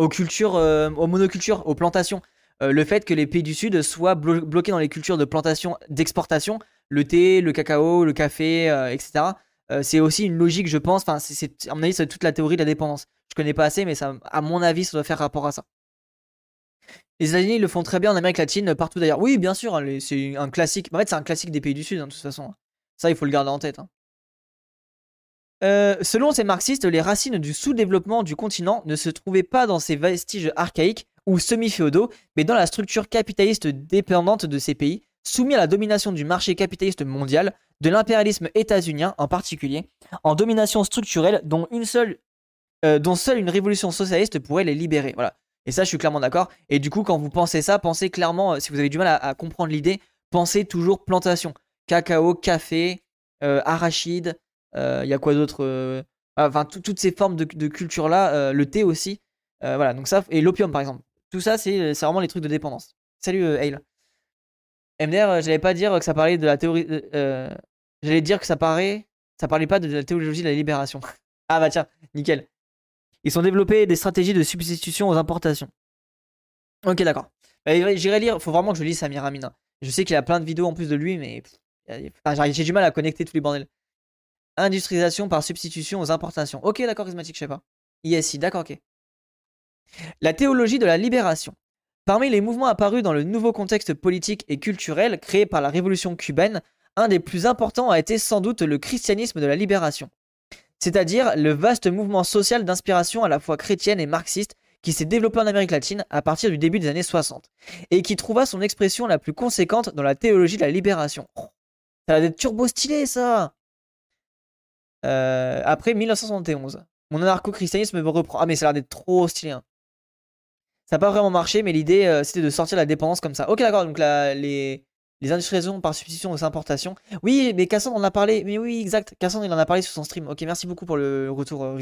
aux cultures, euh, aux monocultures, aux plantations. le fait que les pays du Sud soient bloqués dans les cultures de plantation, d'exportation, le thé, le cacao, le café, euh, etc. Euh, c'est aussi une logique, je pense. Enfin, c'est, à mon avis, c'est toute la théorie de la dépendance. Je connais pas assez, mais ça, à mon avis, ça doit faire rapport à ça. Les États-Unis le font très bien en Amérique latine, partout d'ailleurs. Oui, bien sûr, hein, c'est un classique. En fait, c'est un classique des pays du Sud, hein, de toute façon. Ça, il faut le garder en tête. Hein. Euh, selon ces marxistes, les racines du sous-développement du continent ne se trouvaient pas dans ces vestiges archaïques ou semi-féodaux, mais dans la structure capitaliste dépendante de ces pays, soumis à la domination du marché capitaliste mondial, de l'impérialisme états-unien en particulier, en domination structurelle dont, euh, seule une révolution socialiste pourrait les libérer. Voilà. Et ça, je suis clairement d'accord. Et du coup, quand vous pensez ça, pensez clairement, euh, si vous avez du mal à, comprendre l'idée, pensez toujours plantation. Cacao, café, arachide, il y a quoi d'autre Enfin, toutes ces formes de, culture-là, le thé aussi. voilà, donc ça, et l'opium par exemple. Tout ça, c'est vraiment les trucs de dépendance. Salut, Hale. MDR, j'allais pas dire que ça parlait de la théorie. j'allais dire que ça paraît. Ça parlait pas de la théologie de la libération. ah bah tiens, nickel. Ils sont développés des stratégies de substitution aux importations. Ok, d'accord. Bah, j'irai lire. Faut vraiment que je lise Samir Amin. Je sais qu'il a plein de vidéos en plus de lui, mais j'ai du mal à connecter tous les bordels. Industrialisation par substitution aux importations. Ok, d'accord, charismatique, je sais pas. ISI, d'accord, ok. La théologie de la libération. Parmi les mouvements apparus dans le nouveau contexte politique et culturel créé par la révolution cubaine, un des plus importants a été sans doute le christianisme de la libération. C'est-à-dire le vaste mouvement social d'inspiration à la fois chrétienne et marxiste qui s'est développé en Amérique latine à partir du début des années 60 et qui trouva son expression la plus conséquente dans la théologie de la libération. Oh, ça a des turbo stylé ça euh, Après 1971, mon anarcho-christianisme me reprend. Ah mais ça a l'air d'être trop stylé. Hein. Ça n'a pas vraiment marché, mais l'idée euh, c'était de sortir la dépendance comme ça. Ok d'accord, donc les, les industrialisations par substitution aux importations. Oui, mais Cassandre en a parlé. Mais oui, exact. Cassandre il en a parlé sur son stream. Ok, merci beaucoup pour le retour euh,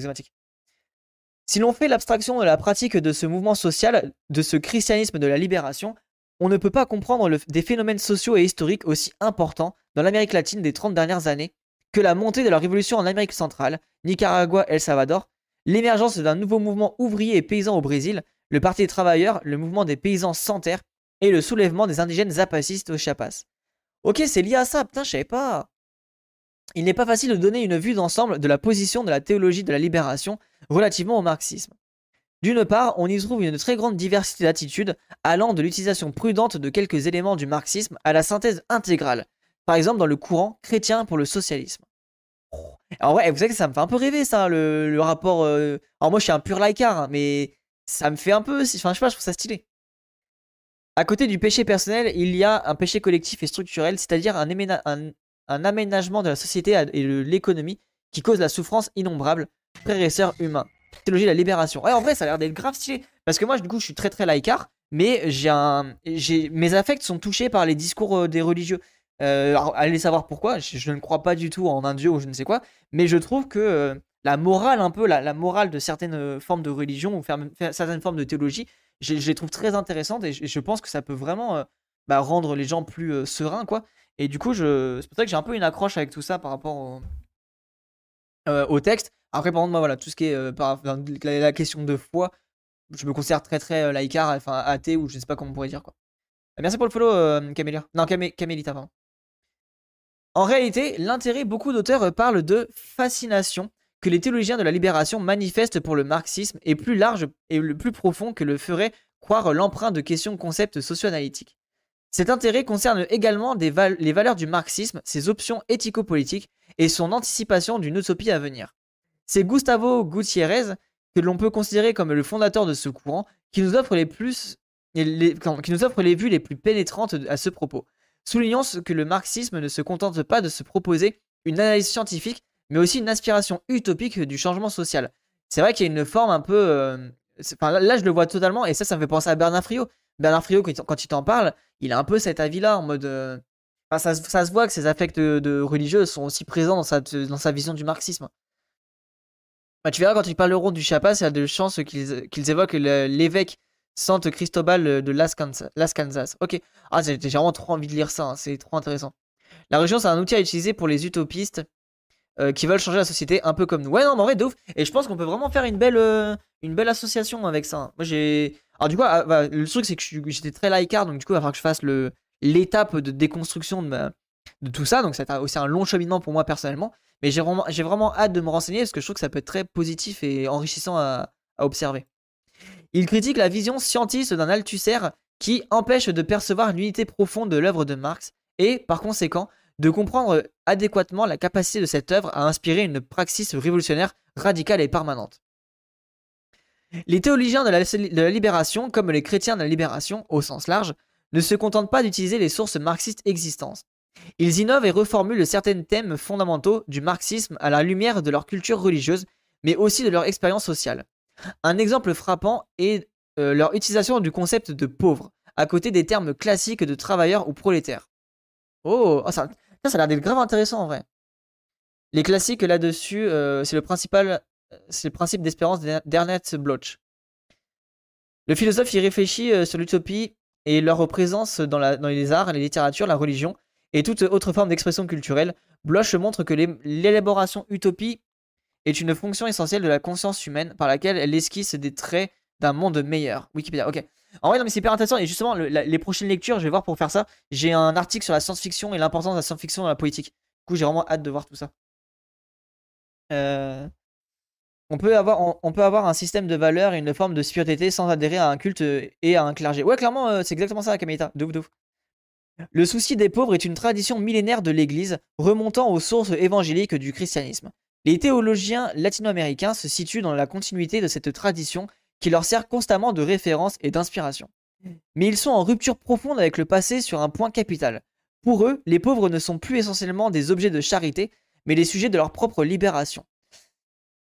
si l'on fait l'abstraction de la pratique de ce mouvement social, de ce christianisme de la libération, on ne peut pas comprendre des phénomènes sociaux et historiques aussi importants dans l'Amérique latine des 30 dernières années que la montée de la révolution en Amérique centrale, Nicaragua, El Salvador, l'émergence d'un nouveau mouvement ouvrier et paysan au Brésil, le Parti des travailleurs, le mouvement des paysans sans terre et le soulèvement des indigènes zapacistes au Chiapas. Ok, c'est lié à ça, putain, je savais pas. Il n'est pas facile de donner une vue d'ensemble de la position de la théologie de la libération relativement au marxisme. D'une part, on y trouve une très grande diversité d'attitudes allant de l'utilisation prudente de quelques éléments du marxisme à la synthèse intégrale, par exemple dans le courant chrétien pour le socialisme. Alors ouais, vous savez que ça me fait un peu rêver ça, le, rapport... Euh, alors moi je suis un pur laïcard, hein, mais ça me fait un peu... Enfin je sais pas, je trouve ça stylé. À côté du péché personnel, il y a un péché collectif et structurel, c'est-à-dire un, aménagement de la société et de l'économie qui cause la souffrance innombrable, frères et sœurs humains. Théologie de la libération. En vrai, ça a l'air d'être grave stylé. Parce que moi, du coup, je suis très très laïcard, mais mes affects sont touchés par les discours euh, des religieux. Euh, allez savoir pourquoi. Je, ne crois pas du tout en un dieu ou je ne sais quoi, mais je trouve que euh, la morale, un peu, la, morale de certaines formes de religion ou certaines formes de théologie, je, les trouve très intéressantes et je, pense que ça peut vraiment bah, rendre les gens plus sereins, quoi. Et du coup, c'est pour ça que j'ai un peu une accroche avec tout ça par rapport au, texte. Après, par contre, moi, voilà, tout ce qui est euh, par, la, question de foi, je me considère très très euh, laïcard, enfin athée, ou je ne sais pas comment on pourrait dire quoi. Euh, merci pour le follow, Camélia. Non, Camélita, pardon. En réalité, l'intérêt, beaucoup d'auteurs parlent de fascination que les théologiens de la libération manifestent pour le marxisme est plus large et le plus profond que le ferait croire l'emprunt de questions concepts socio-analytiques. Cet intérêt concerne également les valeurs du marxisme, ses options éthico-politiques et son anticipation d'une utopie à venir. C'est Gustavo Gutiérrez, que l'on peut considérer comme le fondateur de ce courant, qui nous offre les, plus, qui nous offre les vues les plus pénétrantes à ce propos, soulignant que le marxisme ne se contente pas de se proposer une analyse scientifique, mais aussi une aspiration utopique du changement social. C'est vrai qu'il y a une forme un peu... Euh, là, je le vois totalement, et ça, ça me fait penser à Bernard Friot. Bernard Friot, quand il t'en parle, il a un peu cet avis-là, en mode... Euh, ça, se voit que ses affects de, religieux sont aussi présents dans sa, dans sa vision du marxisme. Bah, tu verras, quand ils parleront du Chiapas, il y a de chances qu'ils évoquent l'évêque Sainte Cristobal de Las Kansas. Ok. Ah, j'ai vraiment trop envie de lire ça, hein, c'est trop intéressant. La religion, c'est un outil à utiliser pour les utopistes euh, qui veulent changer la société un peu comme nous. Ouais, non, mais en vrai, de ouf. Et je pense qu'on peut vraiment faire une belle, euh, une belle association avec ça. Moi, j'ai. Alors, du coup, ah, bah, le truc, c'est que j'étais très laïcard, donc du coup, il va falloir que je fasse l'étape de déconstruction de, de tout ça. Donc, c'est aussi un long cheminement pour moi personnellement. Mais j'ai vraiment, vraiment hâte de me renseigner parce que je trouve que ça peut être très positif et enrichissant à, observer. Il critique la vision scientiste d'un Althusser qui empêche de percevoir l'unité profonde de l'œuvre de Marx et, par conséquent, de comprendre adéquatement la capacité de cette œuvre à inspirer une praxis révolutionnaire radicale et permanente. Les théologiens de la, de la, libération, comme les chrétiens de la libération au sens large, ne se contentent pas d'utiliser les sources marxistes existantes. Ils innovent et reformulent certains thèmes fondamentaux du marxisme à la lumière de leur culture religieuse, mais aussi de leur expérience sociale. Un exemple frappant est euh, leur utilisation du concept de pauvre, à côté des termes classiques de travailleur ou prolétaire. Oh, oh ça, ça, a l'air d'être grave intéressant en vrai. Les classiques là-dessus, euh, c'est le principal, c'est le principe d'espérance d'Ernest Bloch. Le philosophe y réfléchit euh, sur l'utopie et leur présence dans, dans, les arts, les littératures, la religion et toute autre forme d'expression culturelle. Bloch montre que l'élaboration utopie est une fonction essentielle de la conscience humaine par laquelle elle esquisse des traits d'un monde meilleur. Wikipédia, ok. En vrai, non, mais c'est hyper intéressant. Et justement, les prochaines lectures, je vais voir pour faire ça. J'ai un article sur la science-fiction et l'importance de la science-fiction dans la politique. Du coup, j'ai vraiment hâte de voir tout ça. Euh, on, peut avoir, on, peut avoir un système de valeurs et une forme de spiritualité sans adhérer à un culte et à un clergé. Ouais, clairement, euh, c'est exactement ça, Kamita. De ouf, Le souci des pauvres est une tradition millénaire de l'Église, remontant aux sources évangéliques du christianisme. Les théologiens latino-américains se situent dans la continuité de cette tradition qui leur sert constamment de référence et d'inspiration. Mais ils sont en rupture profonde avec le passé sur un point capital. Pour eux, les pauvres ne sont plus essentiellement des objets de charité, mais les sujets de leur propre libération.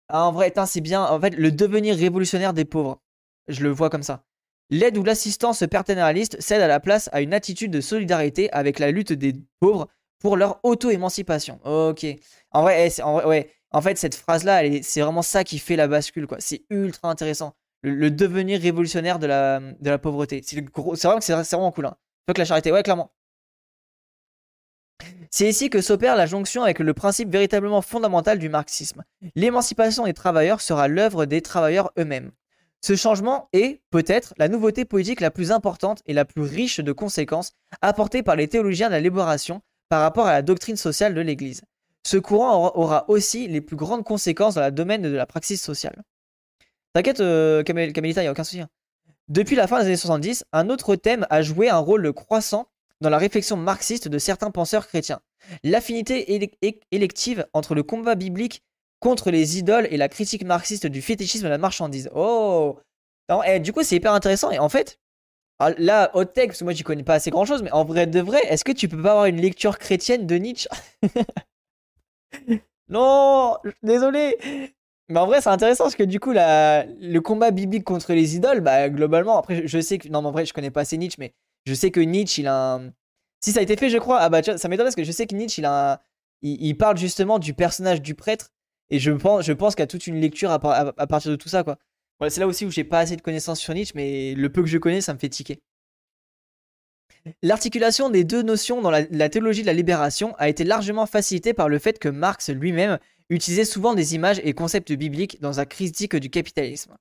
Ah, en vrai, c'est bien, en fait, le devenir révolutionnaire des pauvres. Je le vois comme ça. L'aide ou l'assistance paternaliste cède à la place à une attitude de solidarité avec la lutte des pauvres pour leur auto-émancipation. Ok. En vrai, eh, en, ouais. en fait, cette phrase-là, c'est vraiment ça qui fait la bascule, quoi. C'est ultra intéressant le, devenir révolutionnaire de la, de la pauvreté. C'est vraiment, vraiment cool. Hein. Faut que la charité, ouais, clairement. C'est ici que s'opère la jonction avec le principe véritablement fondamental du marxisme. L'émancipation des travailleurs sera l'œuvre des travailleurs eux-mêmes. Ce changement est, peut-être, la nouveauté politique la plus importante et la plus riche de conséquences apportée par les théologiens de la libération par rapport à la doctrine sociale de l'Église. Ce courant aura aussi les plus grandes conséquences dans le domaine de la praxis sociale. T'inquiète, euh, Camelita, il n'y a aucun souci. Hein. Depuis la fin des années 70, un autre thème a joué un rôle croissant dans la réflexion marxiste de certains penseurs chrétiens. L'affinité élective entre le combat biblique contre les idoles et la critique marxiste du fétichisme de la marchandise. Oh eh, Du coup, c'est hyper intéressant. Et en fait, ah, là, hot tech, parce que moi, j'y connais pas assez grand chose, mais en vrai de vrai, est-ce que tu peux pas avoir une lecture chrétienne de Nietzsche Non Désolé mais en vrai, c'est intéressant parce que du coup, la, le combat biblique contre les idoles, bah, globalement, après, je sais que. Non, mais en vrai, je connais pas assez Nietzsche, mais je sais que Nietzsche, il a un. Si ça a été fait, je crois. Ah bah, ça m'étonne parce que je sais que Nietzsche, il a un... il, parle justement du personnage du prêtre. Et je pense, je pense qu'il y a toute une lecture à, partir de tout ça, quoi. C'est là aussi où j'ai pas assez de connaissances sur Nietzsche, mais le peu que je connais, ça me fait tiquer. L'articulation des deux notions dans la, théologie de la libération a été largement facilitée par le fait que Marx lui-même utilisait souvent des images et concepts bibliques dans sa critique du capitalisme.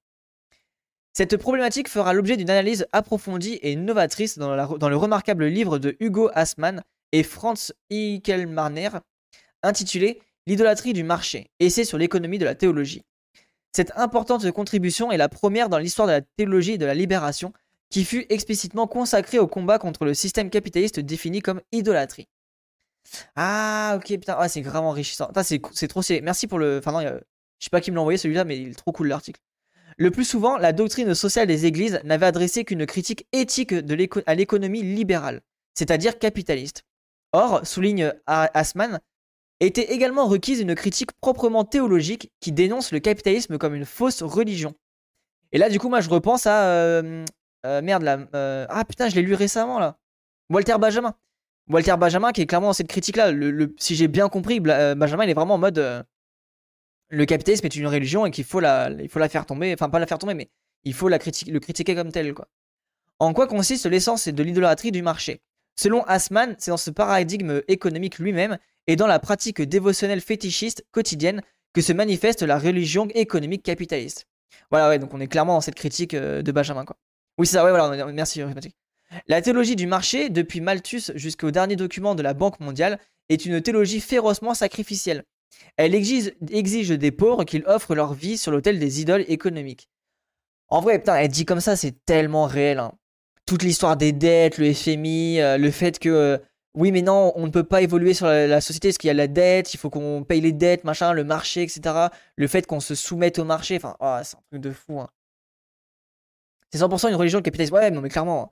Cette problématique fera l'objet d'une analyse approfondie et novatrice dans, le remarquable livre de Hugo Hassmann et Franz Ickelmarner intitulé L'idolâtrie du marché, essai sur l'économie de la théologie. Cette importante contribution est la première dans l'histoire de la théologie et de la libération qui fut explicitement consacrée au combat contre le système capitaliste défini comme idolâtrie. Ah, ok, putain, ah, c'est vraiment enrichissant. C'est trop Merci pour le. Enfin, non, je sais pas qui me l'a envoyé celui-là, mais il est trop cool l'article. Le plus souvent, la doctrine sociale des églises n'avait adressé qu'une critique éthique à l'économie libérale, c'est-à-dire capitaliste. Or, souligne Asman, était également requise une critique proprement théologique qui dénonce le capitalisme comme une fausse religion. Et là, du coup, moi, je repense à. Euh, euh, merde, là. Euh, ah putain, je l'ai lu récemment, là. Walter Benjamin. Walter Benjamin qui est clairement dans cette critique-là. Si j'ai bien compris, Benjamin il est vraiment en mode le capitalisme est une religion et qu'il faut la, il faut la faire tomber. Enfin, pas la faire tomber, mais il faut la le critiquer comme tel. Quoi. En quoi consiste l'essence de l'idolâtrie du marché? Selon Asman, c'est dans ce paradigme économique lui-même et dans la pratique dévotionnelle fétichiste quotidienne que se manifeste la religion économique capitaliste. Voilà, ouais, donc on est clairement dans cette critique euh, de Benjamin, quoi. Oui, c'est ça, ouais, voilà, merci, la théologie du marché, depuis Malthus jusqu'au dernier document de la Banque mondiale, est une théologie férocement sacrificielle. Elle exige, des pauvres qu'ils offrent leur vie sur l'autel des idoles économiques. En vrai, putain, elle dit comme ça, c'est tellement réel. Hein. Toute l'histoire des dettes, le FMI, euh, le fait que euh, oui, mais non, on ne peut pas évoluer sur la, société parce qu'il y a la dette, il faut qu'on paye les dettes, machin, le marché, etc. Le fait qu'on se soumette au marché, enfin, oh, c'est un truc de fou. Hein. C'est 100% une religion capitaliste. Ouais, non, mais clairement. Hein.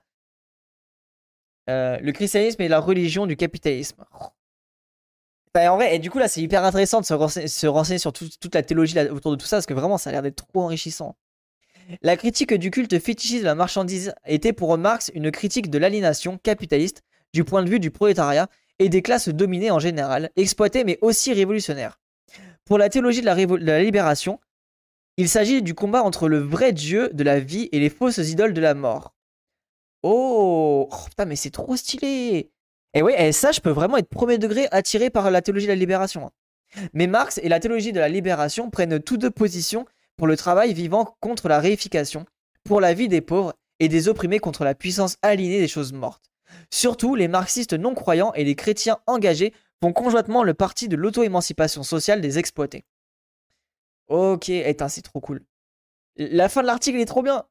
Euh, le christianisme est la religion du capitalisme. Bah, en vrai, et du coup là c'est hyper intéressant de se renseigner, sur toute la théologie autour de tout ça, parce que vraiment ça a l'air d'être trop enrichissant. La critique du culte fétichiste de la marchandise était pour Marx une critique de l'aliénation capitaliste du point de vue du prolétariat et des classes dominées en général, exploitées mais aussi révolutionnaires. Pour la théologie de la, libération, il s'agit du combat entre le vrai Dieu de la vie et les fausses idoles de la mort. Oh, oh putain, mais c'est trop stylé. Et ouais, et ça, je peux vraiment être premier degré attiré par la théologie de la libération. hein. Mais Marx et la théologie de la libération prennent tous deux position pour le travail vivant contre la réification, pour la vie des pauvres et des opprimés contre la puissance aliénée des choses mortes. Surtout, les marxistes non-croyants et les chrétiens engagés font conjointement le parti de l'auto-émancipation sociale des exploités. Ok, éteint, c'est trop cool. La fin de l'article est trop bien.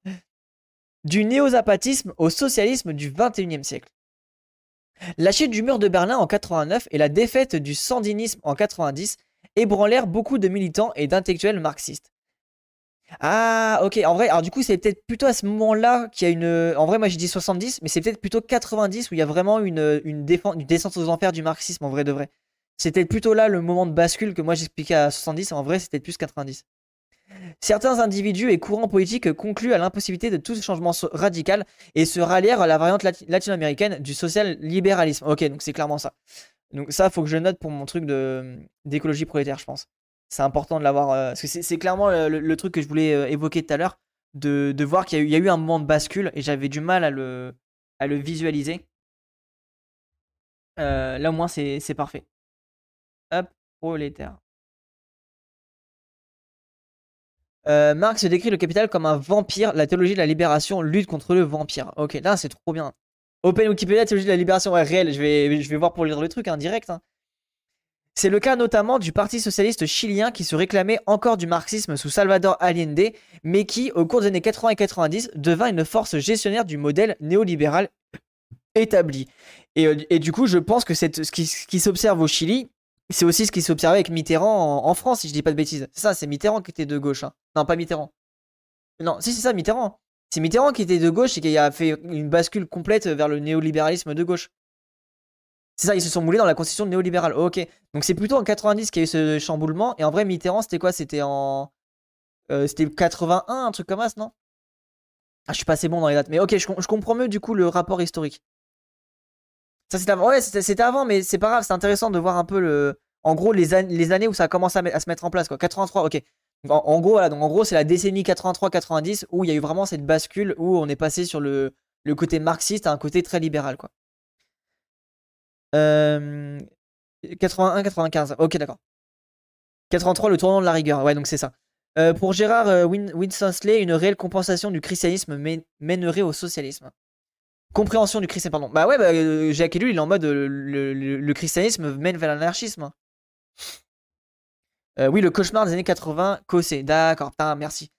Du néo-zapatisme au socialisme du 21e siècle. La chute du mur de Berlin en 89 et la défaite du sandinisme en 90 ébranlèrent beaucoup de militants et d'intellectuels marxistes. Ah, ok, en vrai, alors du coup, c'est peut-être plutôt à ce moment-là qu'il y a une. En vrai, moi j'ai dit 70, mais c'est peut-être plutôt 90 où il y a vraiment une, une, descente aux enfers du marxisme, en vrai de vrai. C'était plutôt là le moment de bascule que moi j'expliquais à 70, en vrai, c'était plus 90. Certains individus et courants politiques concluent à l'impossibilité de tout changement radical et se rallièrent à la variante lati- latino-américaine du social-libéralisme. Ok, donc c'est clairement ça. Donc ça, faut que je note pour mon truc d'écologie prolétaire, je pense. C'est important de l'avoir, euh, parce que c'est clairement le, truc que je voulais euh, évoquer tout à l'heure, de, voir qu'il y, a eu- un moment de bascule et j'avais du mal à le, visualiser. Euh, là au moins c'est parfait. Hop, prolétaire. Marx décrit le capital comme un vampire. La théologie de la libération lutte contre le vampire. Ok, là c'est trop bien. Open Wikipédia, théologie de la libération ouais, réelle. Je vais, je vais voir pour lire le truc, hein, direct. hein. C'est le cas notamment du Parti socialiste chilien qui se réclamait encore du marxisme sous Salvador Allende, mais qui, au cours des années 80 et 90, devint une force gestionnaire du modèle néolibéral établi. Et, euh, du coup, je pense que ce qui, s'observe au Chili, c'est aussi ce qui s'observait avec Mitterrand en, en France, si je dis pas de bêtises. C'est ça, c'est Mitterrand qui était de gauche. hein. Non, pas Mitterrand. Non, si, c'est ça, Mitterrand. C'est Mitterrand qui était de gauche et qui a fait une bascule complète vers le néolibéralisme de gauche. C'est ça, ils se sont moulés dans la constitution néolibérale. ok. Donc c'est plutôt en 90 qu'il y a eu ce chamboulement. Et en vrai, Mitterrand, c'était quoi? C'était en. euh, c'était 81, un truc comme ça, non? Ah, je suis pas assez bon dans les dates. Mais ok, je, com- je comprends mieux du coup le rapport historique. Ça, c'était avant. Ouais, c'était avant, mais c'est pas grave. C'est intéressant de voir un peu le. En gros, les, an- les années où ça a commencé à, se mettre en place, quoi. 83, ok. En, en gros, voilà. Donc en gros, c'est la décennie 83-90 où il y a eu vraiment cette bascule où on est passé sur le, le côté marxiste à un côté très libéral, quoi. Euh, 81-95. Ok, d'accord. 83, le tournant de la rigueur. Ouais, donc c'est ça. Pour Gérard euh, Win une réelle compensation du christianisme mè- mènerait au socialisme. Compréhension du christianisme, pardon. Bah ouais, bah, euh, Jacques Ellul, il est en mode le, christianisme mène vers l'anarchisme. Oui, le cauchemar des années 80, Cossé. D'accord, putain, merci.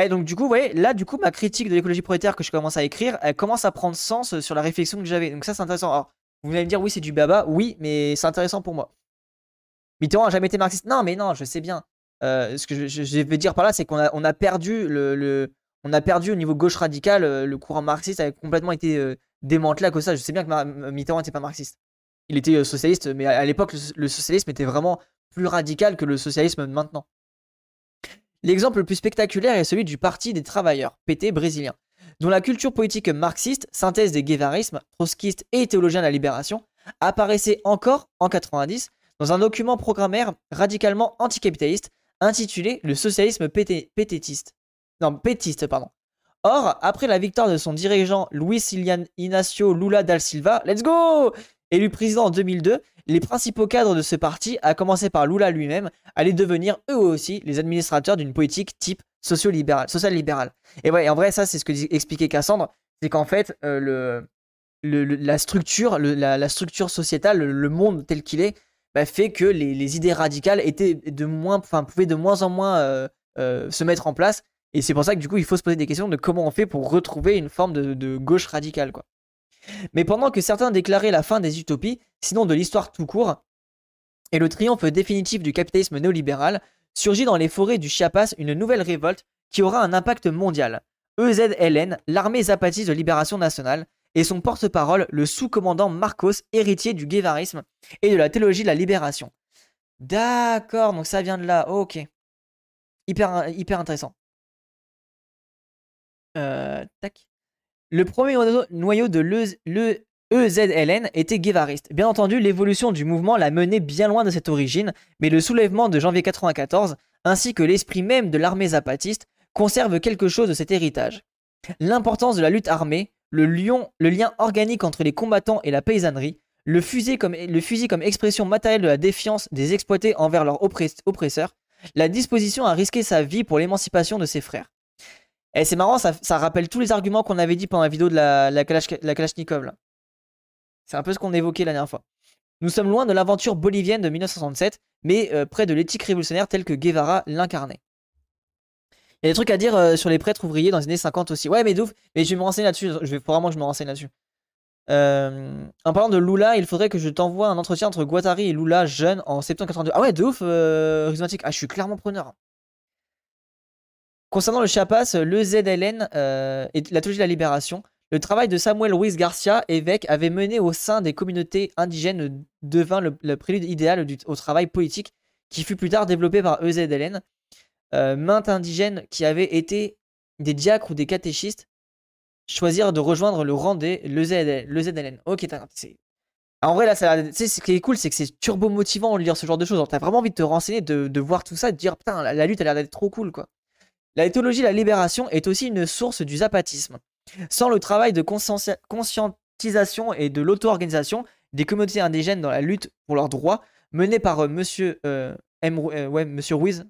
Et donc, du coup, vous voyez, là, du coup, ma critique de l'écologie prolétaire que je commence à écrire, elle commence à prendre sens sur la réflexion que j'avais. Donc, ça, c'est intéressant. Alors, vous allez me dire, oui, c'est du baba. Oui, mais c'est intéressant pour moi. Mitterrand a jamais été marxiste. Non, mais non, je sais bien. Euh, ce que je, veux dire par là, c'est qu'on a, perdu le, on a perdu au niveau gauche radicale. euh, Le courant marxiste a complètement été euh, démantelé à cause de ça. Je sais bien que Mitterrand n'était pas marxiste. Il était socialiste, mais à, l'époque, le, socialisme était vraiment plus radical que le socialisme maintenant. L'exemple le plus spectaculaire est celui du Parti des travailleurs, PT brésilien, dont la culture politique marxiste, synthèse des guévarismes, trotskistes et théologiens de la libération, apparaissait encore en 90 dans un document programmaire radicalement anticapitaliste intitulé Le socialisme pété-. Non, pétiste, pardon. Or, après la victoire de son dirigeant Luis Inacio Lula da Silva, let's go Élu président en 2002, les principaux cadres de ce parti, à commencer par Lula lui-même, allaient devenir eux aussi les administrateurs d'une politique type social-libérale. Et ouais, en vrai, ça, c'est ce que expliquait Cassandre, c'est qu'en fait, euh, la structure, la, structure sociétale, le, monde tel qu'il est, bah, fait que les, les idées radicales étaient de moins, enfin, pouvaient de moins en moins euh, euh, se mettre en place. Et c'est pour ça que du coup, il faut se poser des questions de comment on fait pour retrouver une forme de, de gauche radicale, quoi. Mais pendant que certains déclaraient la fin des utopies, sinon de l'histoire tout court, et le triomphe définitif du capitalisme néolibéral, surgit dans les forêts du Chiapas une nouvelle révolte qui aura un impact mondial. EZLN, l'armée zapatiste de libération nationale, et son porte-parole, le sous-commandant Marcos, héritier du guévarisme et de la théologie de la libération. D'accord, donc ça vient de là, ok. Hyper, hyper intéressant. Euh, tac. Le premier noyau- de l'E- EZLN était guévariste. Bien entendu, l'évolution du mouvement l'a mené bien loin de cette origine, mais le soulèvement de janvier 94, ainsi que l'esprit même de l'armée zapatiste, conserve quelque chose de cet héritage. L'importance de la lutte armée, le, le, lien organique entre les combattants et la paysannerie, le fusil comme expression matérielle de la défiance des exploités envers leurs oppresseurs, la disposition à risquer sa vie pour l'émancipation de ses frères. Et c'est marrant, ça, rappelle tous les arguments qu'on avait dit pendant la vidéo de la, la, Kalashnikov. C'est un peu ce qu'on évoquait la dernière fois. Nous sommes loin de l'aventure bolivienne de 1967, mais euh, près de l'éthique révolutionnaire telle que Guevara l'incarnait. Il y a des trucs à dire euh, sur les prêtres ouvriers dans les années 50 aussi. Ouais, mais d'ouf. Mais je vais me renseigner là-dessus. Je vais vraiment que je me renseigne là-dessus. Euh, en parlant de Lula, il faudrait que je t'envoie un entretien entre Guattari et Lula jeune en septembre 82. Ah ouais, de ouf, euh, Ah, je suis clairement preneur. Concernant le Chiapas, le ZLN euh, et la trilogie de la libération, le travail de Samuel Ruiz Garcia, évêque, avait mené au sein des communautés indigènes devint le, prélude idéal au travail politique qui fut plus tard développé par EZLN. Euh, maintes indigènes qui avaient été des diacres ou des catéchistes choisir de rejoindre le rang des le, le ZLN. Ok, en vrai, là, ce qui est cool, c'est que c'est turbo motivant de lire ce genre de choses. T'as vraiment envie de te renseigner, de, voir tout ça, de dire putain, la, lutte a l'air d'être trop cool, quoi. La théologie de la libération est aussi une source du zapatisme. Sans le travail de conscientisation et de l'auto-organisation des communautés indigènes dans la lutte pour leurs droits, menée par euh, monsieur, euh, M, euh, monsieur Ruiz,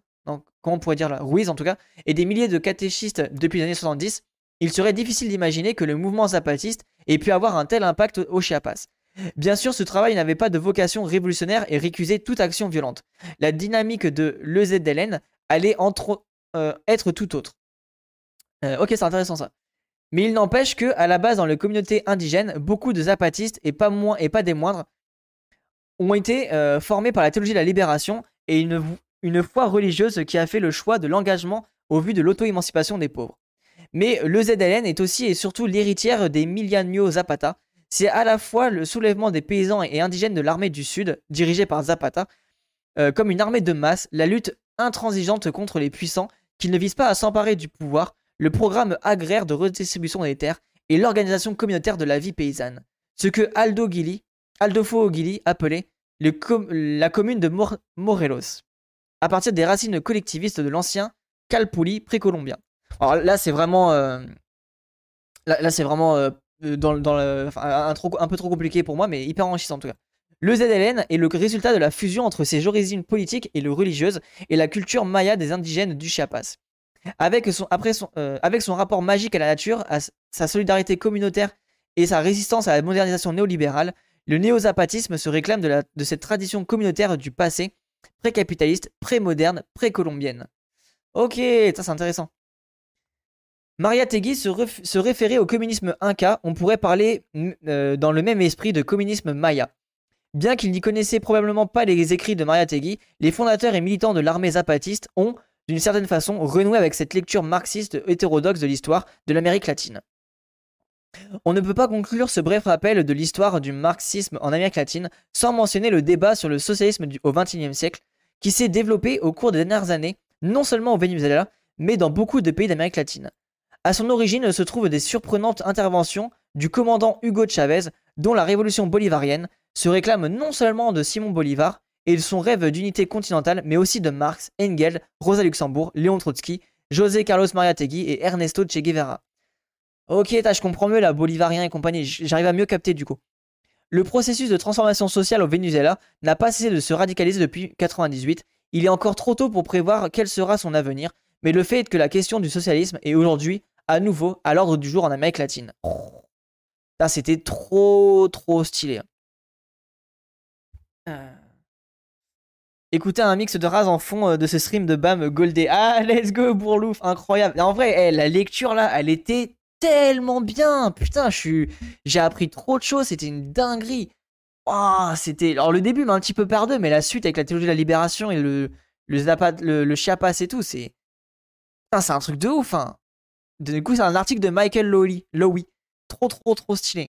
Ruiz en tout cas, et des milliers de catéchistes depuis les années 70, il serait difficile d'imaginer que le mouvement zapatiste ait pu avoir un tel impact au Chiapas. Bien sûr, ce travail n'avait pas de vocation révolutionnaire et récusait toute action violente. La dynamique de l'EZLN allait entre, être tout autre. Euh, ok, c'est intéressant ça. Mais il n'empêche que, à la base, dans les communautés indigènes, beaucoup de zapatistes, et pas, moins, et pas des moindres, ont été euh, formés par la théologie de la libération et une, une foi religieuse qui a fait le choix de l'engagement au vu de l'auto-émancipation des pauvres. Mais le ZLN est aussi et surtout l'héritière des Miliano Zapata. C'est à la fois le soulèvement des paysans et indigènes de l'armée du Sud, dirigée par Zapata, euh, comme une armée de masse, la lutte intransigeante contre les puissants qui ne visent pas à s'emparer du pouvoir, le programme agraire de redistribution des terres et l'organisation communautaire de la vie paysanne. Ce que Aldo Gili, Aldofo Gili appelait la commune de Morelos, à partir des racines collectivistes de l'ancien Calpuli précolombien. Alors là, c'est vraiment. Euh, là, c'est vraiment. Euh, un, peu trop compliqué pour moi, mais hyper enrichissant en tout cas. Le ZLN est le résultat de la fusion entre ses origines politiques et religieuses et la culture maya des indigènes du Chiapas. Avec son, euh, rapport magique à la nature, sa solidarité communautaire et sa résistance à la modernisation néolibérale, le néo-zapatisme se réclame de, cette tradition communautaire du passé, pré-capitaliste, pré-moderne, pré-colombienne. Ok, ça c'est intéressant. Maria Tegui se, référait au communisme inca, on pourrait parler euh, dans le même esprit de communisme maya. Bien qu'ils n'y connaissaient probablement pas les écrits de Maria Tegui, les fondateurs et militants de l'armée zapatiste ont, d'une certaine façon, renoué avec cette lecture marxiste hétérodoxe de l'histoire de l'Amérique latine. On ne peut pas conclure ce bref rappel de l'histoire du marxisme en Amérique latine sans mentionner le débat sur le socialisme au XXIe siècle, qui s'est développé au cours des dernières années, non seulement au Venezuela, mais dans beaucoup de pays d'Amérique latine. À son origine se trouvent des surprenantes interventions du commandant Hugo Chavez, dont la révolution bolivarienne se réclame non seulement de Simon Bolivar et de son rêve d'unité continentale, mais aussi de Marx, Engels, Rosa Luxembourg, Léon Trotsky, José Carlos Maria Tegui et Ernesto Che Guevara. Ok, je comprends mieux la Bolivarien et compagnie, j'arrive à mieux capter du coup. Le processus de transformation sociale au Venezuela n'a pas cessé de se radicaliser depuis 1998. Il est encore trop tôt pour prévoir quel sera son avenir, mais le fait que la question du socialisme est aujourd'hui à nouveau à l'ordre du jour en Amérique latine. Ça, c'était trop, trop stylé. Euh. Écoutez un mix de rase en fond euh, de ce stream de Bam Goldé. Ah, let's go, Bourlouf, incroyable. En vrai, eh, la lecture là, elle était tellement bien. Putain, j'ai appris trop de choses, c'était une dinguerie. Oh, c'était. Alors, le début m'a un petit peu perdu, mais la suite avec la théologie de la libération et le, le, le, Chiapas et tout, c'est. c'est un truc de ouf, hein. Du coup, c'est un article de Michael Lowy. Lowy. Trop, trop, trop stylé.